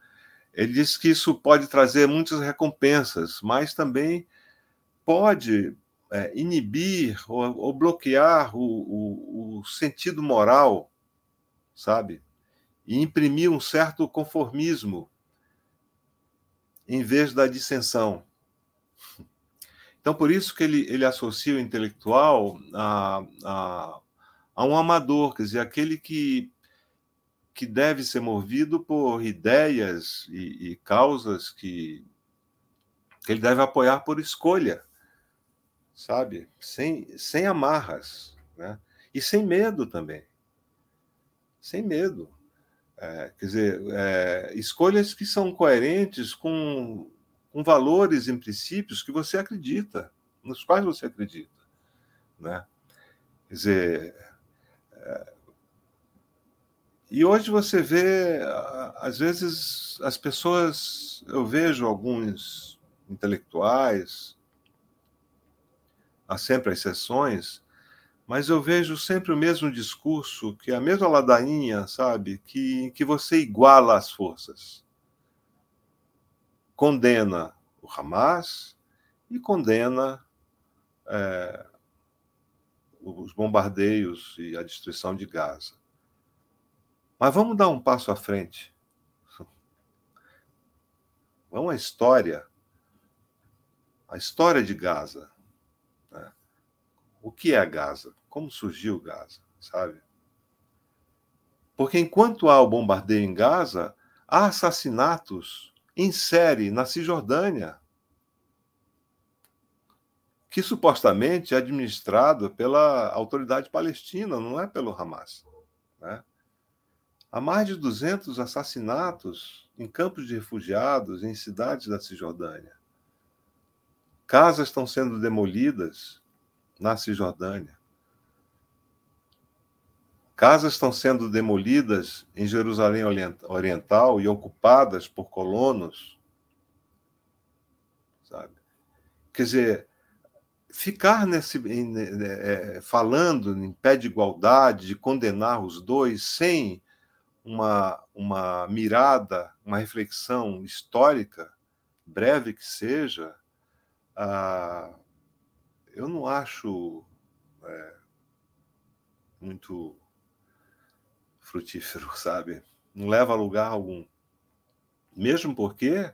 ele diz que isso pode trazer muitas recompensas, mas também pode é, inibir ou, ou bloquear o, o, o, sentido moral, sabe? E imprimir um certo conformismo em vez da dissensão. Então, por isso que ele, ele associa o intelectual a, a, a um amador, quer dizer, aquele que, que deve ser movido por ideias e, e causas que, que ele deve apoiar por escolha sabe? Sem, sem amarras, né? E sem medo também. Sem medo. É, quer dizer, é, escolhas que são coerentes com, com valores e princípios que você acredita, nos quais você acredita. Né? Quer dizer, é, e hoje você vê, às vezes, as pessoas, eu vejo alguns intelectuais, há sempre exceções, mas eu vejo sempre o mesmo discurso, que é a mesma ladainha, sabe? Que, que você iguala as forças. Condena o Hamas e condena é, os bombardeios e a destruição de Gaza. Mas vamos dar um passo à frente. Vamos à história. A história de Gaza. Né? O que é Gaza? Como surgiu Gaza, sabe? Porque enquanto há o bombardeio em Gaza, há assassinatos em série na Cisjordânia, que supostamente é administrado pela autoridade palestina, não é pelo Hamas. Né? Há mais de 200 assassinatos em campos de refugiados em cidades da Cisjordânia. Casas estão sendo demolidas na Cisjordânia. Casas estão sendo demolidas em Jerusalém Oriental e ocupadas por colonos. Sabe? Quer dizer, ficar nesse é, falando em pé de igualdade, de condenar os dois, sem uma, uma mirada, uma reflexão histórica, breve que seja, ah, eu não acho é, muito frutífero, sabe? Não leva a lugar algum. Mesmo porque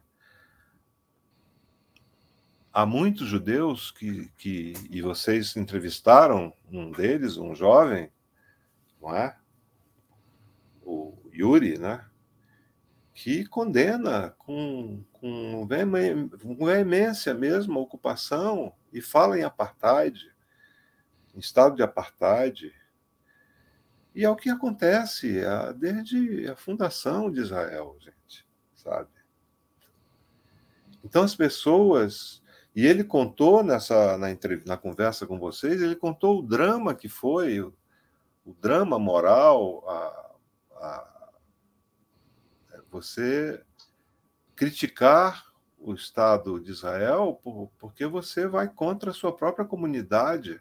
há muitos judeus que, que e vocês entrevistaram um deles, um jovem, não é? O Yuri, né? Que condena com, com veemência mesmo a ocupação e fala em apartheid, em estado de apartheid, e é o que acontece desde a fundação de Israel, gente, sabe? Então as pessoas e ele contou nessa na, na conversa com vocês, ele contou o drama que foi, o, o drama moral, a, a, é você criticar o Estado de Israel por, porque você vai contra a sua própria comunidade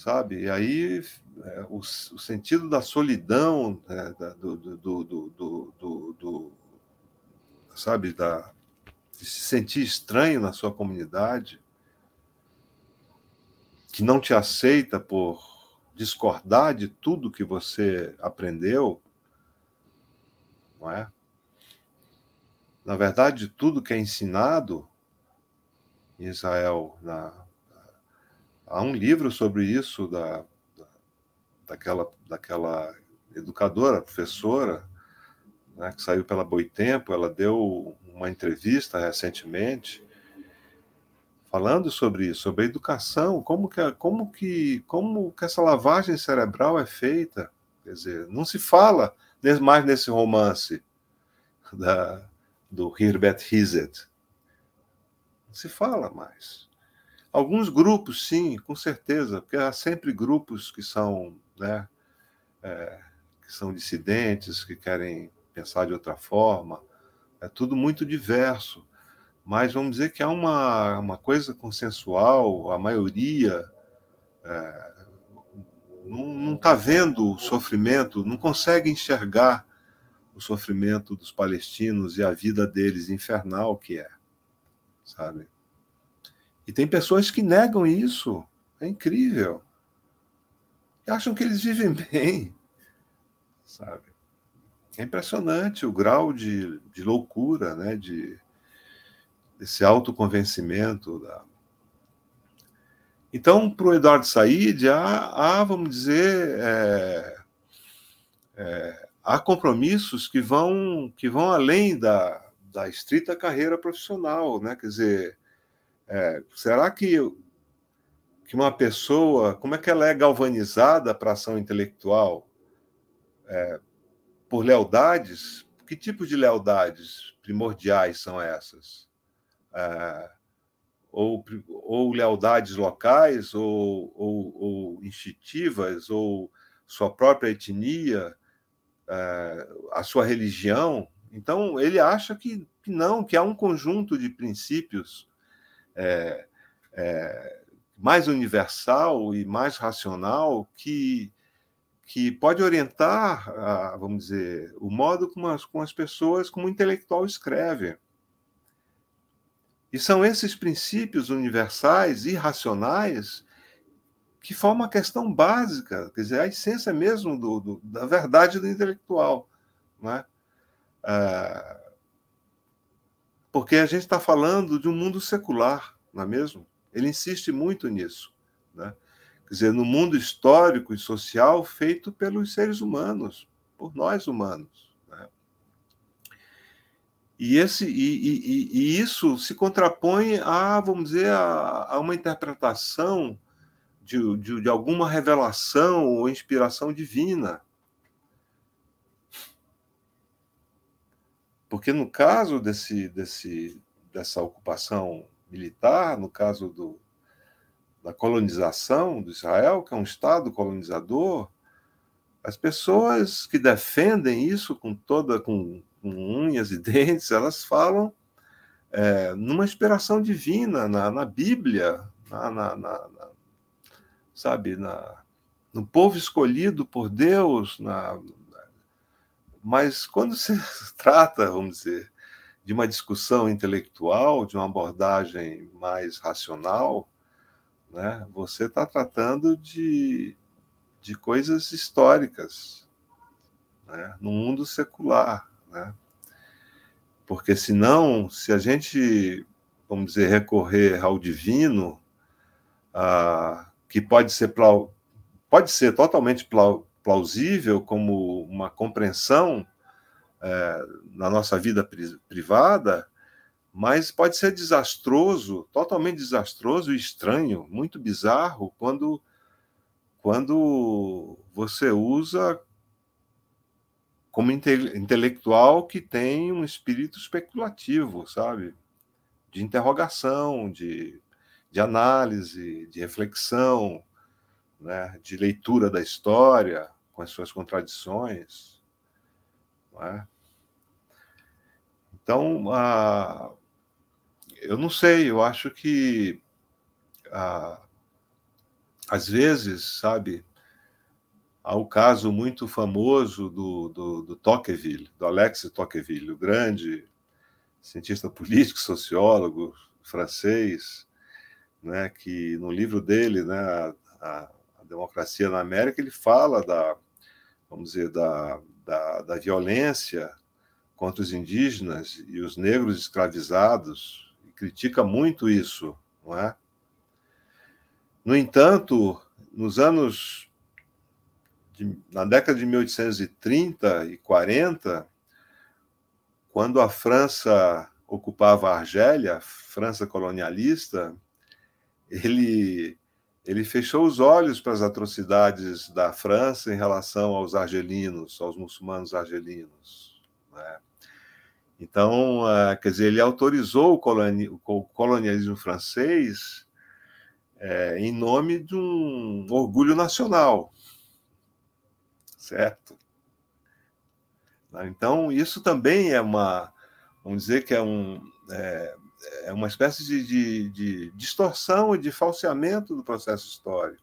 sabe? E aí é, o, o, sentido da solidão, né, da, do, do, do, do, sabe, da, de se sentir estranho na sua comunidade, que não te aceita por discordar de tudo que você aprendeu, não é? Na verdade, tudo que é ensinado Israel, na, Há um livro sobre isso da, daquela, daquela educadora, professora, né, que saiu pela Boitempo. Ela deu uma entrevista recentemente falando sobre isso, sobre a educação, como que, como que, como que essa lavagem cerebral é feita. Quer dizer, não se fala mais nesse romance da, do Herbert Hizet. Não se fala mais. Alguns grupos, sim, com certeza, porque há sempre grupos que são, né, é, que são dissidentes, que querem pensar de outra forma. É tudo muito diverso. Mas vamos dizer que há uma, uma coisa consensual, a maioria é, não está vendo o sofrimento, não consegue enxergar o sofrimento dos palestinos e a vida deles infernal que é, sabe? E tem pessoas que negam isso. É incrível. E acham que eles vivem bem. Sabe? É impressionante o grau de, de loucura, né? de, desse autoconvencimento. Da... Então, para o Eduardo Said, há, há, vamos dizer, é, é, há compromissos que vão, que vão além da, da estrita carreira profissional. Né? Quer dizer, é, será que, que uma pessoa, como é que ela é galvanizada para ação intelectual? é, por lealdades. Que tipo de lealdades primordiais são essas? É, ou, ou lealdades locais, ou, ou, ou instintivas, ou sua própria etnia, é, a sua religião. Então, ele acha que, que, não, que há um conjunto de princípios é, é, mais universal e mais racional que, que pode orientar, a, vamos dizer, o modo como as, como as pessoas, como o intelectual escreve. E são esses princípios universais e racionais que formam a questão básica, quer dizer, a essência mesmo do, do da verdade do intelectual. Né? É, porque a gente está falando de um mundo secular, não é mesmo? Ele insiste muito nisso. Né? Quer dizer, no mundo histórico e social feito pelos seres humanos, por nós humanos. E, esse, e, e, e, isso se contrapõe a, vamos dizer, a, a uma interpretação de, de, de, alguma revelação ou inspiração divina. Porque no caso desse, desse, dessa ocupação militar, no caso do, da colonização do Israel, que é um Estado colonizador, as pessoas que defendem isso com toda com com unhas e dentes, elas falam é, numa inspiração divina, na, na Bíblia, na, na, na, sabe, na, no povo escolhido por Deus. Na, mas quando se trata, vamos dizer, de uma discussão intelectual, de uma abordagem mais racional, né, você está tratando de, de coisas históricas, né, no mundo secular. Né? Porque senão, se a gente, vamos dizer, recorrer ao divino, ah, que pode ser, pode ser totalmente plausível como uma compreensão é, na nossa vida privada, mas pode ser desastroso, totalmente desastroso e estranho, muito bizarro, quando, quando você usa como inte intelectual que tem um espírito especulativo, sabe? De interrogação, de, de análise, de reflexão, né? de leitura da história com as suas contradições. É? Então, eu não sei, eu acho que às vezes, sabe, Há o caso muito famoso do, do, do Tocqueville, do Alex Tocqueville, o grande cientista político, sociólogo francês, né, que no livro dele, né, a, a, Democracia na América, ele fala da, vamos dizer, da, da, da violência contra os indígenas e os negros escravizados, e critica muito isso, não é? No entanto, nos anos na década de 1830 e 40, quando a França ocupava a Argélia, França colonialista, ele ele fechou os olhos para as atrocidades da França em relação aos argelinos, aos muçulmanos argelinos. Né? Então, uh, quer dizer, ele autorizou o colonialismo francês é, em nome de um orgulho nacional certo? Então, isso também é uma, vamos dizer que é, um, é, é uma espécie de, de, de, distorção e de falseamento do processo histórico.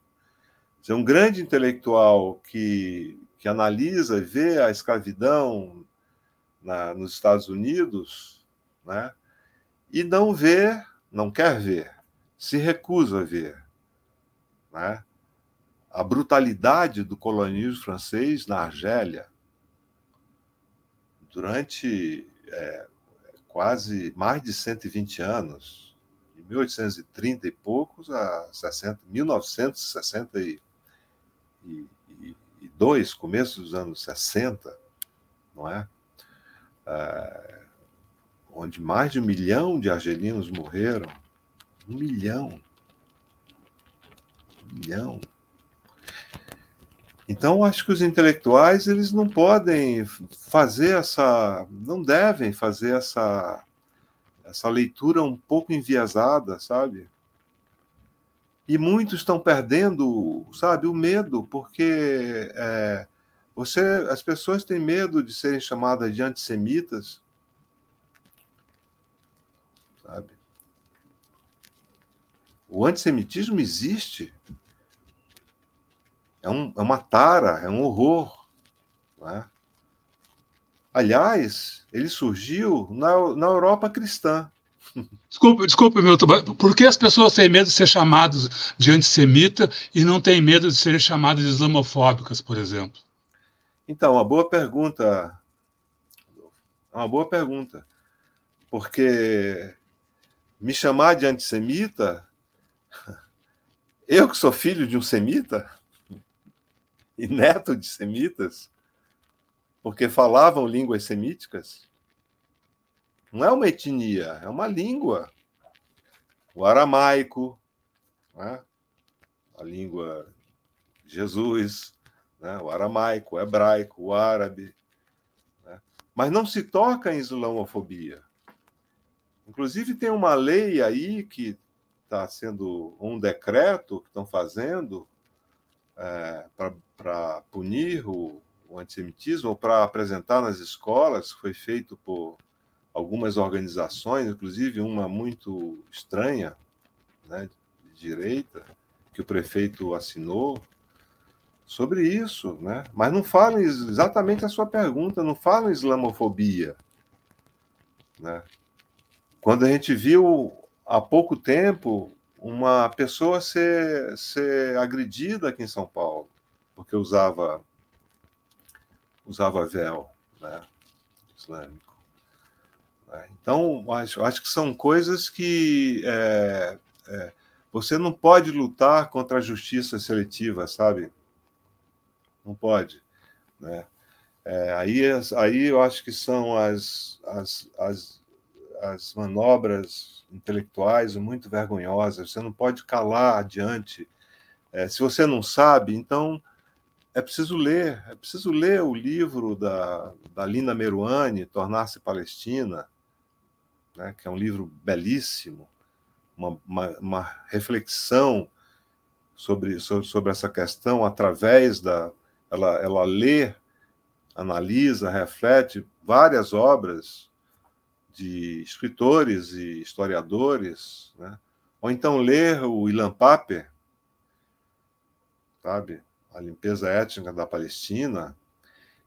É um grande intelectual que, que analisa e vê a escravidão na, nos Estados Unidos, né? e não vê, não quer ver, se recusa a ver. Né? a brutalidade do colonialismo francês na Argélia durante é, quase mais de 120 anos, de 1830 e poucos a 60, 1962, começo dos anos 60, não é? é? onde mais de um milhão de argelinos morreram. Um milhão. Um milhão. Então, acho que os intelectuais eles não podem fazer essa, não devem fazer essa essa leitura um pouco enviesada, sabe? E muitos estão perdendo, sabe, o medo, porque é, você, as pessoas têm medo de serem chamadas de antissemitas, sabe? O antissemitismo existe. É, um, é uma tara, é um horror. Né? Aliás, ele surgiu na, na Europa cristã. Desculpe, desculpe, Milton, por que as pessoas têm medo de ser chamadas de antissemita e não têm medo de serem chamadas de islamofóbicas, por exemplo? Então, uma boa pergunta. Uma boa pergunta. Porque me chamar de antissemita, eu que sou filho de um semita e neto de semitas, porque falavam línguas semíticas, não é uma etnia, é uma língua. O aramaico, né? a língua de Jesus, né? o aramaico, o hebraico, o árabe. Né? Mas não se toca em islamofobia. Inclusive, tem uma lei aí que está sendo um decreto que estão fazendo é, para punir o, o antissemitismo, ou para apresentar nas escolas, foi feito por algumas organizações, inclusive uma muito estranha, né, de direita, que o prefeito assinou, sobre isso, né? Mas não falam exatamente a sua pergunta, não falam islamofobia, né? Quando a gente viu há pouco tempo uma pessoa ser, ser agredida aqui em São Paulo, porque usava usava véu, né? Islâmico. Né? Então, acho, acho que são coisas que é, é, você não pode lutar contra a justiça seletiva, sabe? Não pode. Né? É, aí, aí eu acho que são as, as, as, as manobras intelectuais muito vergonhosas. Você não pode calar adiante. É, se você não sabe, então é preciso ler. É preciso ler o livro da, da Lina Meruane, Tornar-se Palestina, né, que é um livro belíssimo, uma, uma, uma reflexão sobre, sobre, sobre essa questão através da, ela, ela lê, analisa, reflete várias obras de escritores e historiadores, né? ou então ler o Ilan Paper, sabe, A Limpeza Étnica da Palestina,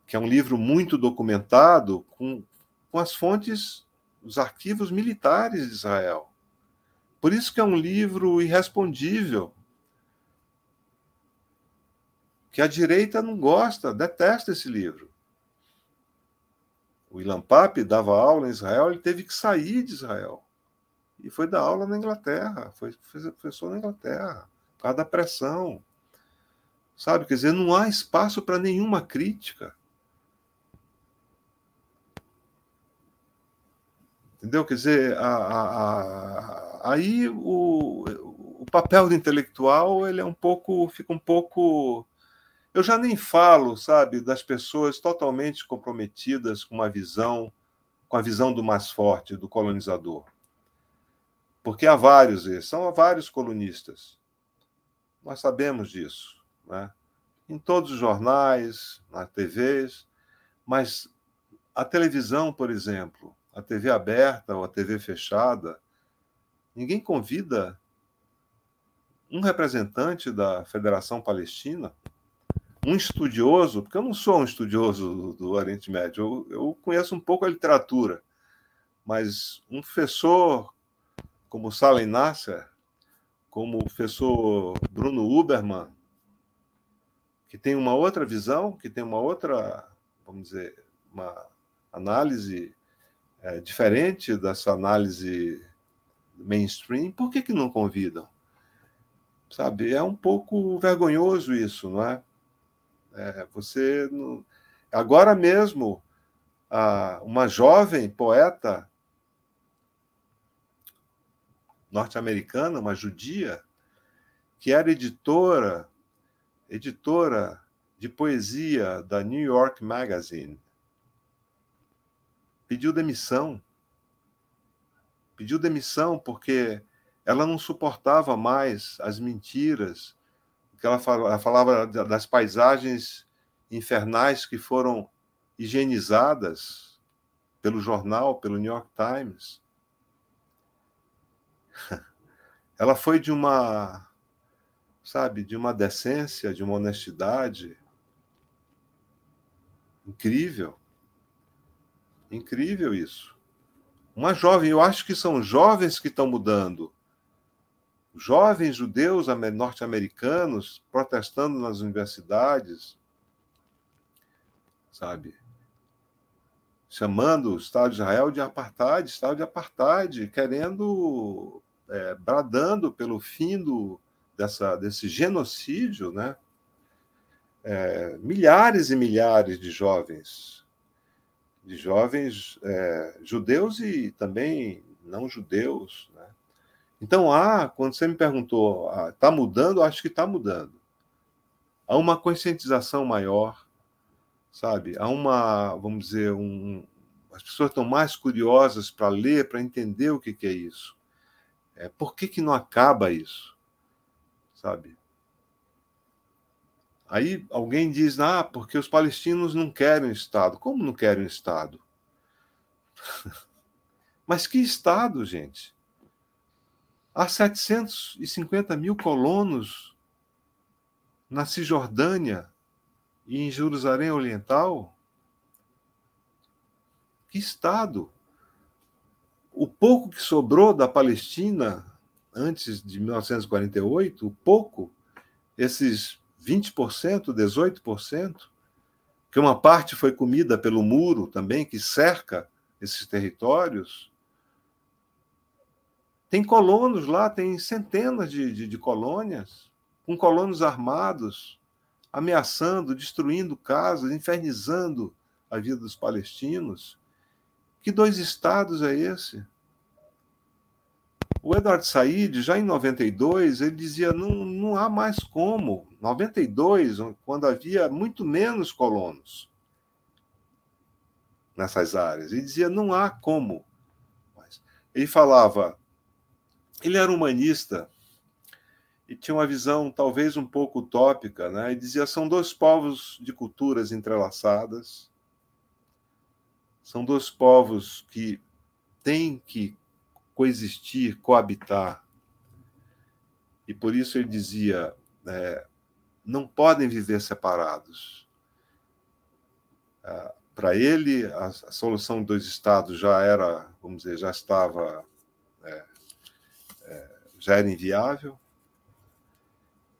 que é um livro muito documentado com, com as fontes, os arquivos militares de Israel. Por isso que é um livro irrespondível, que a direita não gosta, detesta esse livro. O Ilan Pape dava aula em Israel, ele teve que sair de Israel. E foi dar aula na Inglaterra, foi, professor na Inglaterra, por causa da pressão. Sabe? Quer dizer, não há espaço para nenhuma crítica. Entendeu? Quer dizer, a, a, a, aí o, o papel do intelectual ele é um pouco, fica um pouco eu já nem falo, sabe, das pessoas totalmente comprometidas com uma visão, com a visão do mais forte, do colonizador. Porque há vários, são vários colunistas. Nós sabemos disso, né? Em todos os jornais, nas TVs, mas a televisão, por exemplo, a TV aberta ou a TV fechada, ninguém convida um representante da Federação Palestina um estudioso, porque eu não sou um estudioso do, Oriente Médio, eu, eu, conheço um pouco a literatura, mas um professor como Salem Nasser, como o professor Bruno Uberman, que tem uma outra visão, que tem uma outra, vamos dizer, uma análise é, diferente dessa análise mainstream, por que, que não convidam? Sabe, é um pouco vergonhoso isso, não é? É, você não... agora mesmo uma jovem poeta norte-americana, uma judia, que era editora, editora de poesia da New York Magazine. Pediu demissão. Pediu demissão porque ela não suportava mais as mentiras, que ela falava das paisagens infernais que foram higienizadas pelo jornal, pelo New York Times. Ela foi de uma, sabe, de uma decência, de uma honestidade incrível. Incrível isso. Uma jovem, eu acho que são jovens que estão mudando. Jovens judeus norte-americanos protestando nas universidades, sabe? Chamando o Estado de Israel de apartheid, Estado de apartheid, querendo, é, bradando pelo fim do, dessa, desse genocídio, né? É, milhares e milhares de jovens, de jovens é, judeus e também não judeus. Né? Então, há, quando você me perguntou, está ah, mudando? Acho que está mudando. Há uma conscientização maior, sabe? Há uma, vamos dizer, um, as pessoas estão mais curiosas para ler, para entender o que, que é isso. É, por que, que não acaba isso? Sabe? Aí alguém diz, ah, porque os palestinos não querem Estado. Como não querem Estado? Mas que Estado, gente? Há 750 mil colonos na Cisjordânia, e em Jerusalém Oriental? Que Estado? O pouco que sobrou da Palestina antes de 1948, o pouco, esses 20%, 18%, que uma parte foi comida pelo muro também, que cerca esses territórios. Tem colonos lá, tem centenas de, de, de colônias, com colonos armados, ameaçando, destruindo casas, infernizando a vida dos palestinos. Que dois estados é esse? O Edward Said, já em 92, ele dizia não, não há mais como. 92, quando havia muito menos colonos nessas áreas, ele dizia não há como. Ele falava, ele era humanista, e tinha uma visão talvez um pouco utópica, né? E dizia são dois povos de culturas entrelaçadas, são dois povos que têm que coexistir, coabitar. E por isso ele dizia é, não podem viver separados. É, Para ele, a, a, solução de dois estados já era, vamos dizer, já estava, já era inviável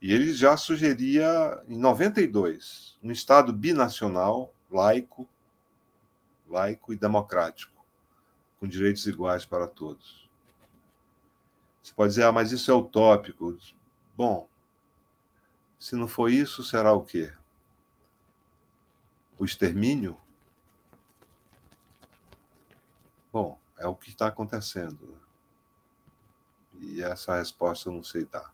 e ele já sugeria, em 92, um Estado binacional, laico, laico e democrático, com direitos iguais para todos. Você pode dizer, ah, mas isso é utópico. Bom, se não for isso, será o quê? O extermínio? Bom, é o que está acontecendo. E essa resposta eu não sei dar.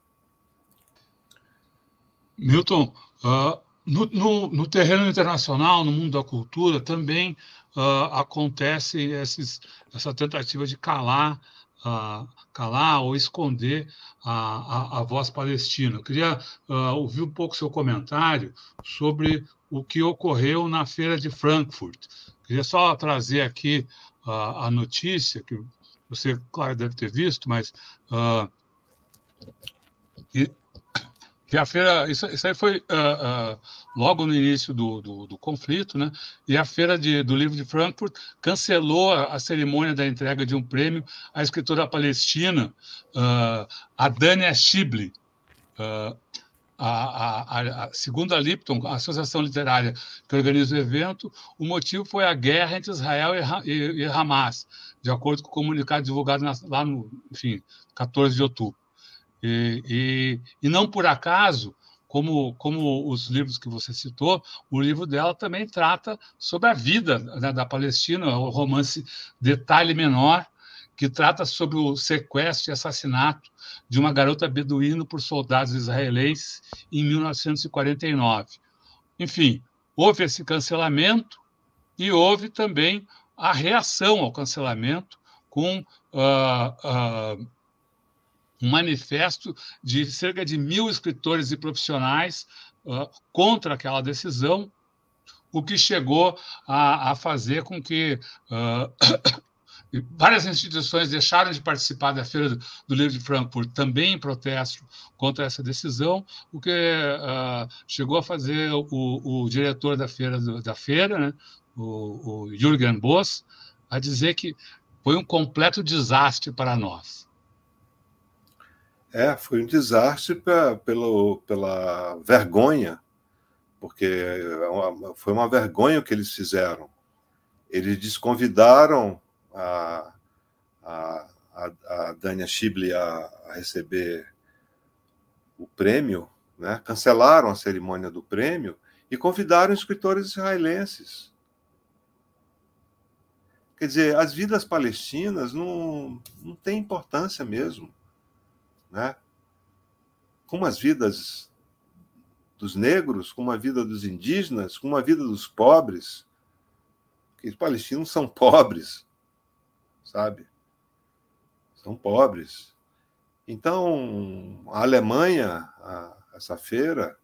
Milton, uh, no, no, no, terreno internacional, no mundo da cultura, também uh, acontece esses, essa tentativa de calar, uh, calar ou esconder a, a, a voz palestina. Eu queria ouvir um pouco seu comentário sobre o que ocorreu na feira de Frankfurt. Eu queria só trazer aqui a notícia que você, claro, deve ter visto, mas que a feira, isso, isso aí foi uh, uh, logo no início do, do, do, conflito, né? E a feira de, do livro de Frankfurt cancelou a, a, cerimônia da entrega de um prêmio à escritora palestina, uh, a Dania Schibli. A, a, a, segundo a Lipton, a associação literária que organiza o evento, o motivo foi a guerra entre Israel e, e, e Hamas, de acordo com o comunicado divulgado na, lá no, enfim, 14 de outubro. E, e, e não por acaso, como, como os livros que você citou, o livro dela também trata sobre a vida né, da Palestina, o romance Detalhe Menor, que trata sobre o sequestro e assassinato de uma garota beduína por soldados israelenses em 1949. enfim, houve esse cancelamento e houve também a reação ao cancelamento com uh, uh, um manifesto de cerca de mil escritores e profissionais uh, contra aquela decisão, o que chegou a, a fazer com que várias instituições deixaram de participar da Feira do Livro de Frankfurt, também em protesto contra essa decisão, o que uh, chegou a fazer o, o diretor da feira, da feira né, o, o Jürgen Boss, a dizer que foi um completo desastre para nós. É, foi um desastre pra, pelo, pela vergonha, porque é foi uma vergonha o que eles fizeram. Eles desconvidaram a, a, a, Dania Schible a, a, receber o prêmio, né? cancelaram a cerimônia do prêmio e convidaram escritores israelenses. Quer dizer, as vidas palestinas não, não têm importância mesmo. Né? Como as vidas dos negros, como a vida dos indígenas, como a vida dos pobres. Porque os palestinos são pobres sabe? São pobres. Então, a Alemanha, a, essa feira,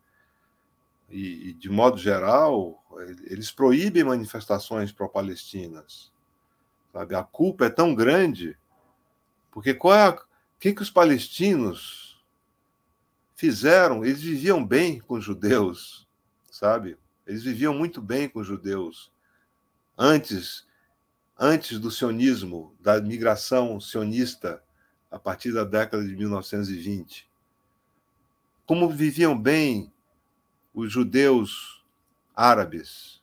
e, e, de modo geral, eles proíbem manifestações pró-palestinas. Sabe? A culpa é tão grande, porque qual é a, que, que os palestinos fizeram? Eles viviam bem com os judeus, sabe? Eles viviam muito bem com os judeus antes antes do sionismo, da migração sionista a partir da década de 1920. Como viviam bem os judeus árabes.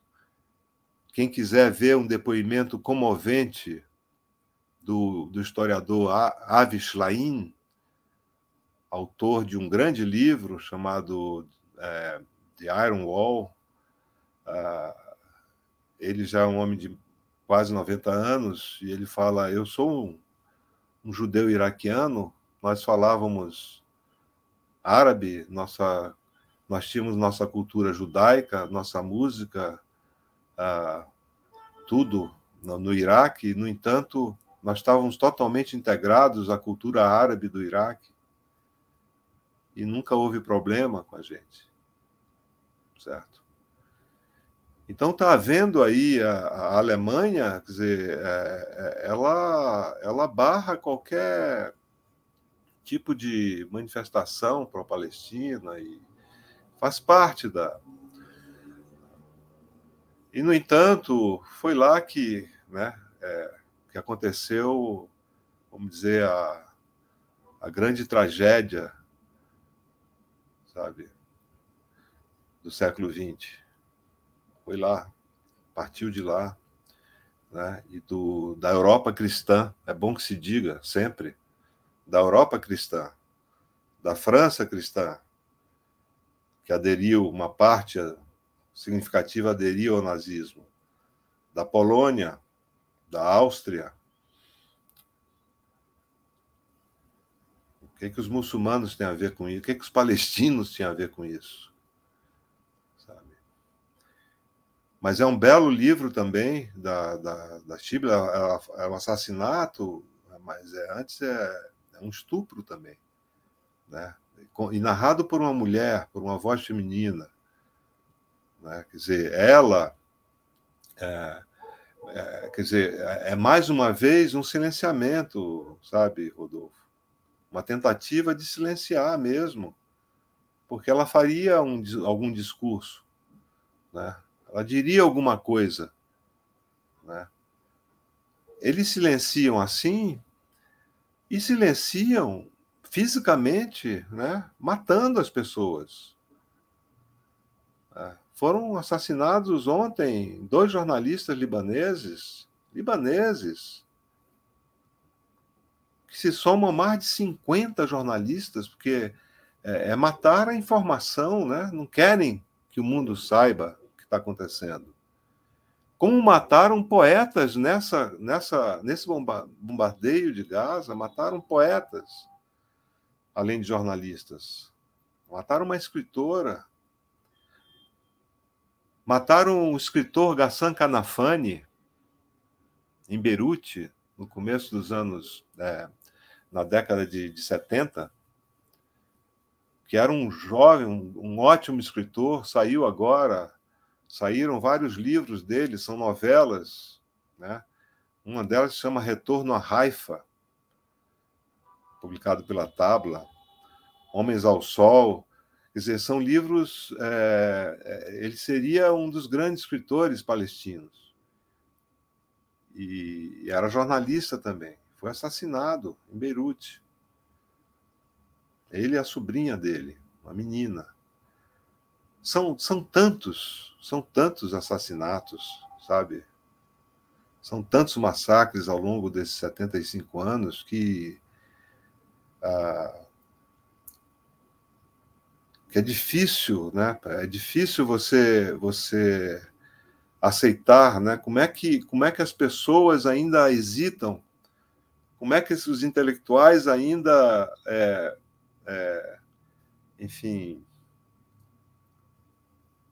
Quem quiser ver um depoimento comovente do, do historiador Avi Shlaim, autor de um grande livro chamado é, The Iron Wall, uh, ele já é um homem de quase 90 anos, e ele fala: Eu sou um, um judeu iraquiano, nós falávamos árabe, nossa, nós tínhamos nossa cultura judaica, nossa música, ah, tudo no, no Iraque, no entanto, nós estávamos totalmente integrados à cultura árabe do Iraque e nunca houve problema com a gente, certo? Então está havendo aí a, a, Alemanha, quer dizer, é, é, ela, ela barra qualquer tipo de manifestação pró-Palestina e faz parte da. E no entanto, foi lá que, né, é, que aconteceu, vamos dizer, a, a grande tragédia, sabe, do século XX foi lá, partiu de lá, né? e do, da Europa cristã, é bom que se diga sempre, da Europa cristã, da França cristã, que aderiu, uma parte significativa aderiu ao nazismo, da Polônia, da Áustria. O que, é que os muçulmanos têm a ver com isso? O que, é que os palestinos têm a ver com isso? Mas é um belo livro também da, da, da Chibla. É, é um assassinato, mas é, antes é, é, um estupro também. Né? E narrado por uma mulher, por uma voz feminina. Né? Quer dizer, ela. É, é, quer dizer, é, é mais uma vez um silenciamento, sabe, Rodolfo? Uma tentativa de silenciar mesmo, porque ela faria um, algum discurso, né? Ela diria alguma coisa. Né? Eles silenciam assim e silenciam fisicamente, né? matando as pessoas. É. Foram assassinados ontem dois jornalistas libaneses, libaneses, que se somam mais de 50 jornalistas, porque é, é matar a informação, né? não querem que o mundo saiba está acontecendo. Como mataram poetas nessa, nessa, nesse bombardeio de Gaza, mataram poetas, além de jornalistas. Mataram uma escritora. Mataram o escritor Gassan Canafani, em Beirute, no começo dos anos, é, na década de, de 70, que era um jovem, um ótimo escritor, saiu agora, saíram vários livros dele, são novelas, né? Uma delas se chama Retorno à Raifa, publicado pela Tabla, Homens ao Sol. Quer dizer, são livros. É, ele seria um dos grandes escritores palestinos. E, e era jornalista também. Foi assassinado em Beirute. Ele e a sobrinha dele, uma menina. São, são tantos, são tantos assassinatos, sabe? São tantos massacres ao longo desses 75 anos que ah, que é difícil, né? É difícil você você aceitar, né? Como é que como é que as pessoas ainda hesitam? Como é que os intelectuais ainda, é, é, enfim,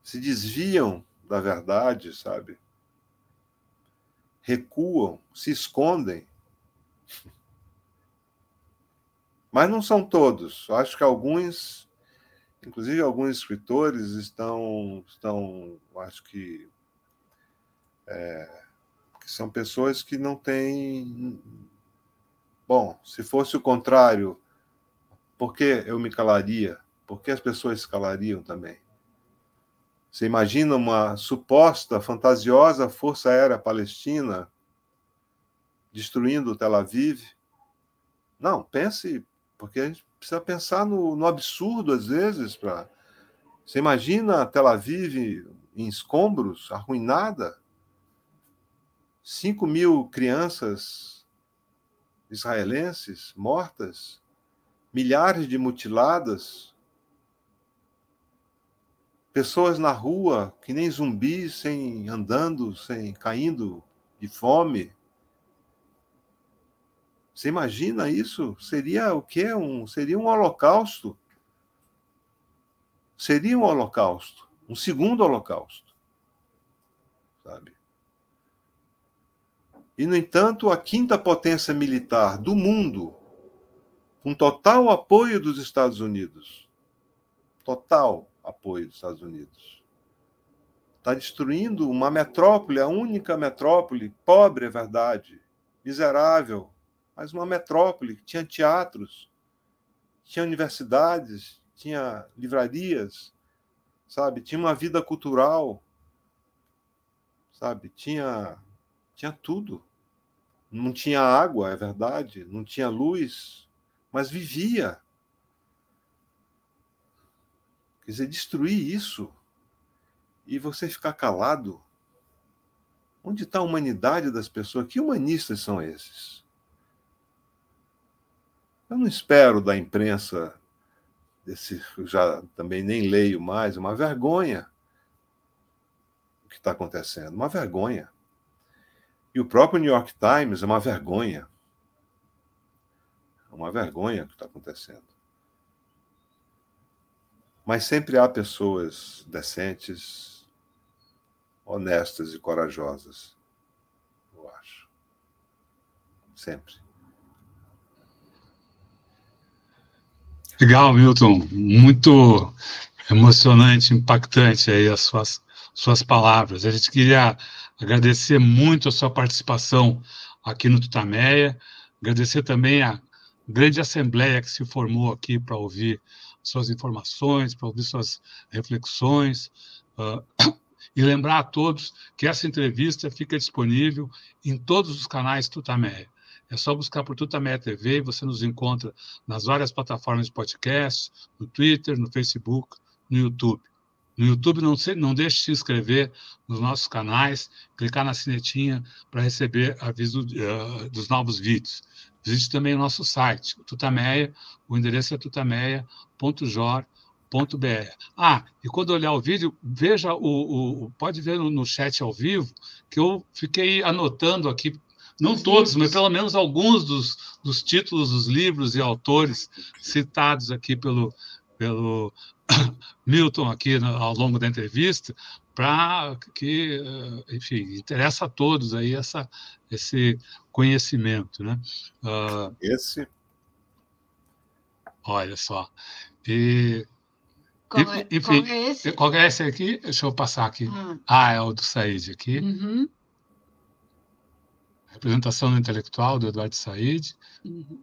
se desviam da verdade, sabe? Recuam, se escondem. Mas não são todos. Acho que alguns, inclusive alguns escritores, estão, estão acho que, é, que são pessoas que não têm. Bom, se fosse o contrário, por que eu me calaria? Por que as pessoas se calariam também? Você imagina uma suposta, fantasiosa força aérea palestina destruindo Tel Aviv? Não, pense porque a gente precisa pensar no, no absurdo, às vezes. Pra... Você imagina Tel Aviv em escombros, arruinada? 5 mil crianças israelenses mortas, milhares de mutiladas, pessoas na rua que nem zumbis, sem andando, sem caindo de fome. Você imagina isso? Seria o quê? Um, seria um holocausto. Seria um holocausto. Um segundo holocausto. Sabe? E, no entanto, a quinta potência militar do mundo, com total apoio dos Estados Unidos, total apoio dos Estados Unidos, está destruindo uma metrópole, a única metrópole, pobre é verdade, miserável, mas uma metrópole que tinha teatros, tinha universidades, tinha livrarias, sabe? Tinha uma vida cultural, sabe? Tinha tinha tudo. Não tinha água, é verdade, não tinha luz, mas vivia. Quer dizer, destruir isso e você ficar calado. Onde está a humanidade das pessoas? Que humanistas são esses? Eu não espero da imprensa, desse, já também nem leio mais, uma vergonha o que está acontecendo, uma vergonha. E o próprio New York Times é uma vergonha. É uma vergonha o que está acontecendo. Mas sempre há pessoas decentes, honestas e corajosas, eu acho. Sempre. Legal, Milton. Muito emocionante, impactante aí as suas, suas palavras. A gente queria agradecer muito a sua participação aqui no Tutameia, agradecer também a grande assembleia que se formou aqui para ouvir suas informações, para ouvir suas reflexões, uh, e lembrar a todos que essa entrevista fica disponível em todos os canais Tutameia. É só buscar por Tutameia TV e você nos encontra nas várias plataformas de podcast, no Twitter, no Facebook, no YouTube. No YouTube, não, se, não deixe de se inscrever nos nossos canais, clicar na sinetinha para receber aviso uh, dos novos vídeos. Visite também o nosso site, o Tutameia, o endereço é tutameia.jor.br. Ah, e quando olhar o vídeo, veja o, o pode ver no, no chat ao vivo que eu fiquei anotando aqui não todos, mas pelo menos alguns dos, dos títulos dos livros e autores citados aqui pelo, pelo Milton aqui no, ao longo da entrevista, para que, enfim, interessa a todos aí essa, esse conhecimento, né? Uh, esse. Olha só. E, qual, é, enfim, qual é esse? Qual é esse aqui? Deixa eu passar aqui. Ah, ah é o do Said aqui. Uhum. Representação intelectual do Eduardo Said. Uhum.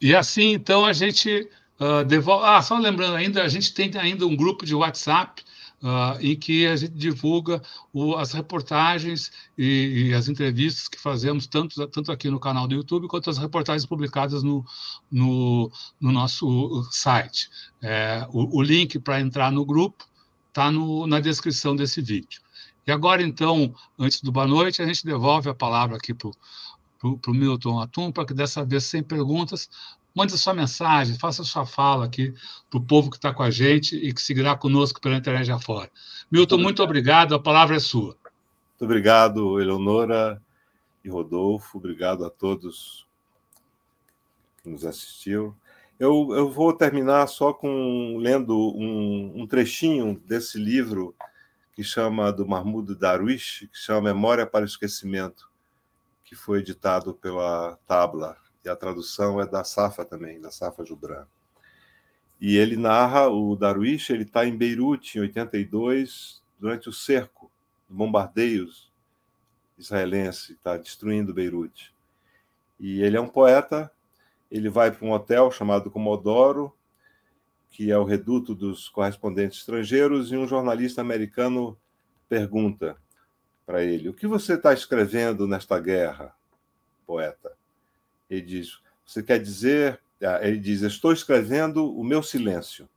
E assim, então, a gente uh, devolve. Ah, só lembrando ainda, a gente tem ainda um grupo de WhatsApp uh, em que a gente divulga o, as reportagens e, e, as entrevistas que fazemos, tanto, tanto aqui no canal do YouTube, quanto as reportagens publicadas no, no, no nosso site. É, o, o link para entrar no grupo está na descrição desse vídeo. E agora, então, antes do boa noite, a gente devolve a palavra aqui para o Milton Atum, para que dessa vez, sem perguntas, mande a sua mensagem, faça a sua fala aqui para o povo que está com a gente e que seguirá conosco pela internet afora. Milton, muito, muito obrigado, a palavra é sua. Muito obrigado, Eleonora e Rodolfo, obrigado a todos que nos assistiu. Eu, eu vou terminar só com lendo um, um trechinho desse livro que chama do Mahmoud Darwish, que chama Memória para o Esquecimento, que foi editado pela Tabla, e a tradução é da Safa também, da Safa Jubran. E ele narra, o Darwish, ele está em Beirute, em 82, durante o cerco, bombardeios israelense, está destruindo Beirute. E ele é um poeta, ele vai para um hotel chamado Comodoro, que é o reduto dos correspondentes estrangeiros, e um jornalista americano pergunta para ele: O que você está escrevendo nesta guerra, poeta? Ele diz: Você quer dizer. Ah, ele diz: Estou escrevendo o meu silêncio.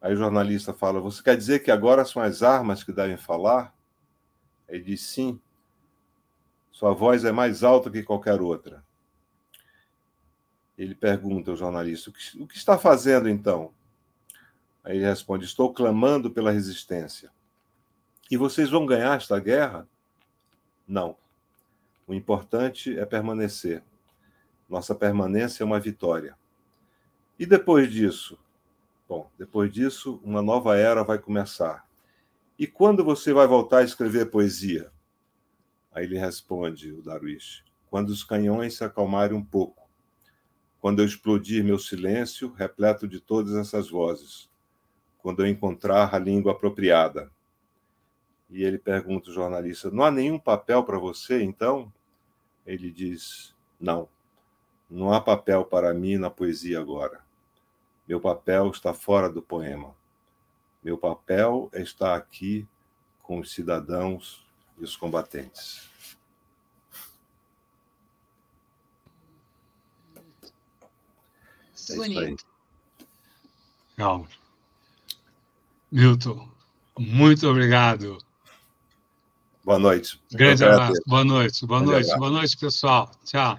Aí o jornalista fala: Você quer dizer que agora são as armas que devem falar? Ele diz: Sim. Sua voz é mais alta que qualquer outra. Ele pergunta ao jornalista: o que, está fazendo então? Aí ele responde: Estou clamando pela resistência. E vocês vão ganhar esta guerra? Não. O importante é permanecer. Nossa permanência é uma vitória. E depois disso? Bom, depois disso, uma nova era vai começar. E quando você vai voltar a escrever poesia? Aí ele responde, o Darwish, quando os canhões se acalmarem um pouco quando eu explodir meu silêncio, repleto de todas essas vozes, quando eu encontrar a língua apropriada. E ele pergunta ao jornalista: Não há nenhum papel para você, então? Ele diz: Não, não há papel para mim na poesia agora. Meu papel está fora do poema. Meu papel é estar aqui com os cidadãos e os combatentes. É Bonito. Calma. Milton, muito obrigado. Boa noite. Grande abraço. Boa noite. Boa noite. Abraço. Boa noite, pessoal. Tchau.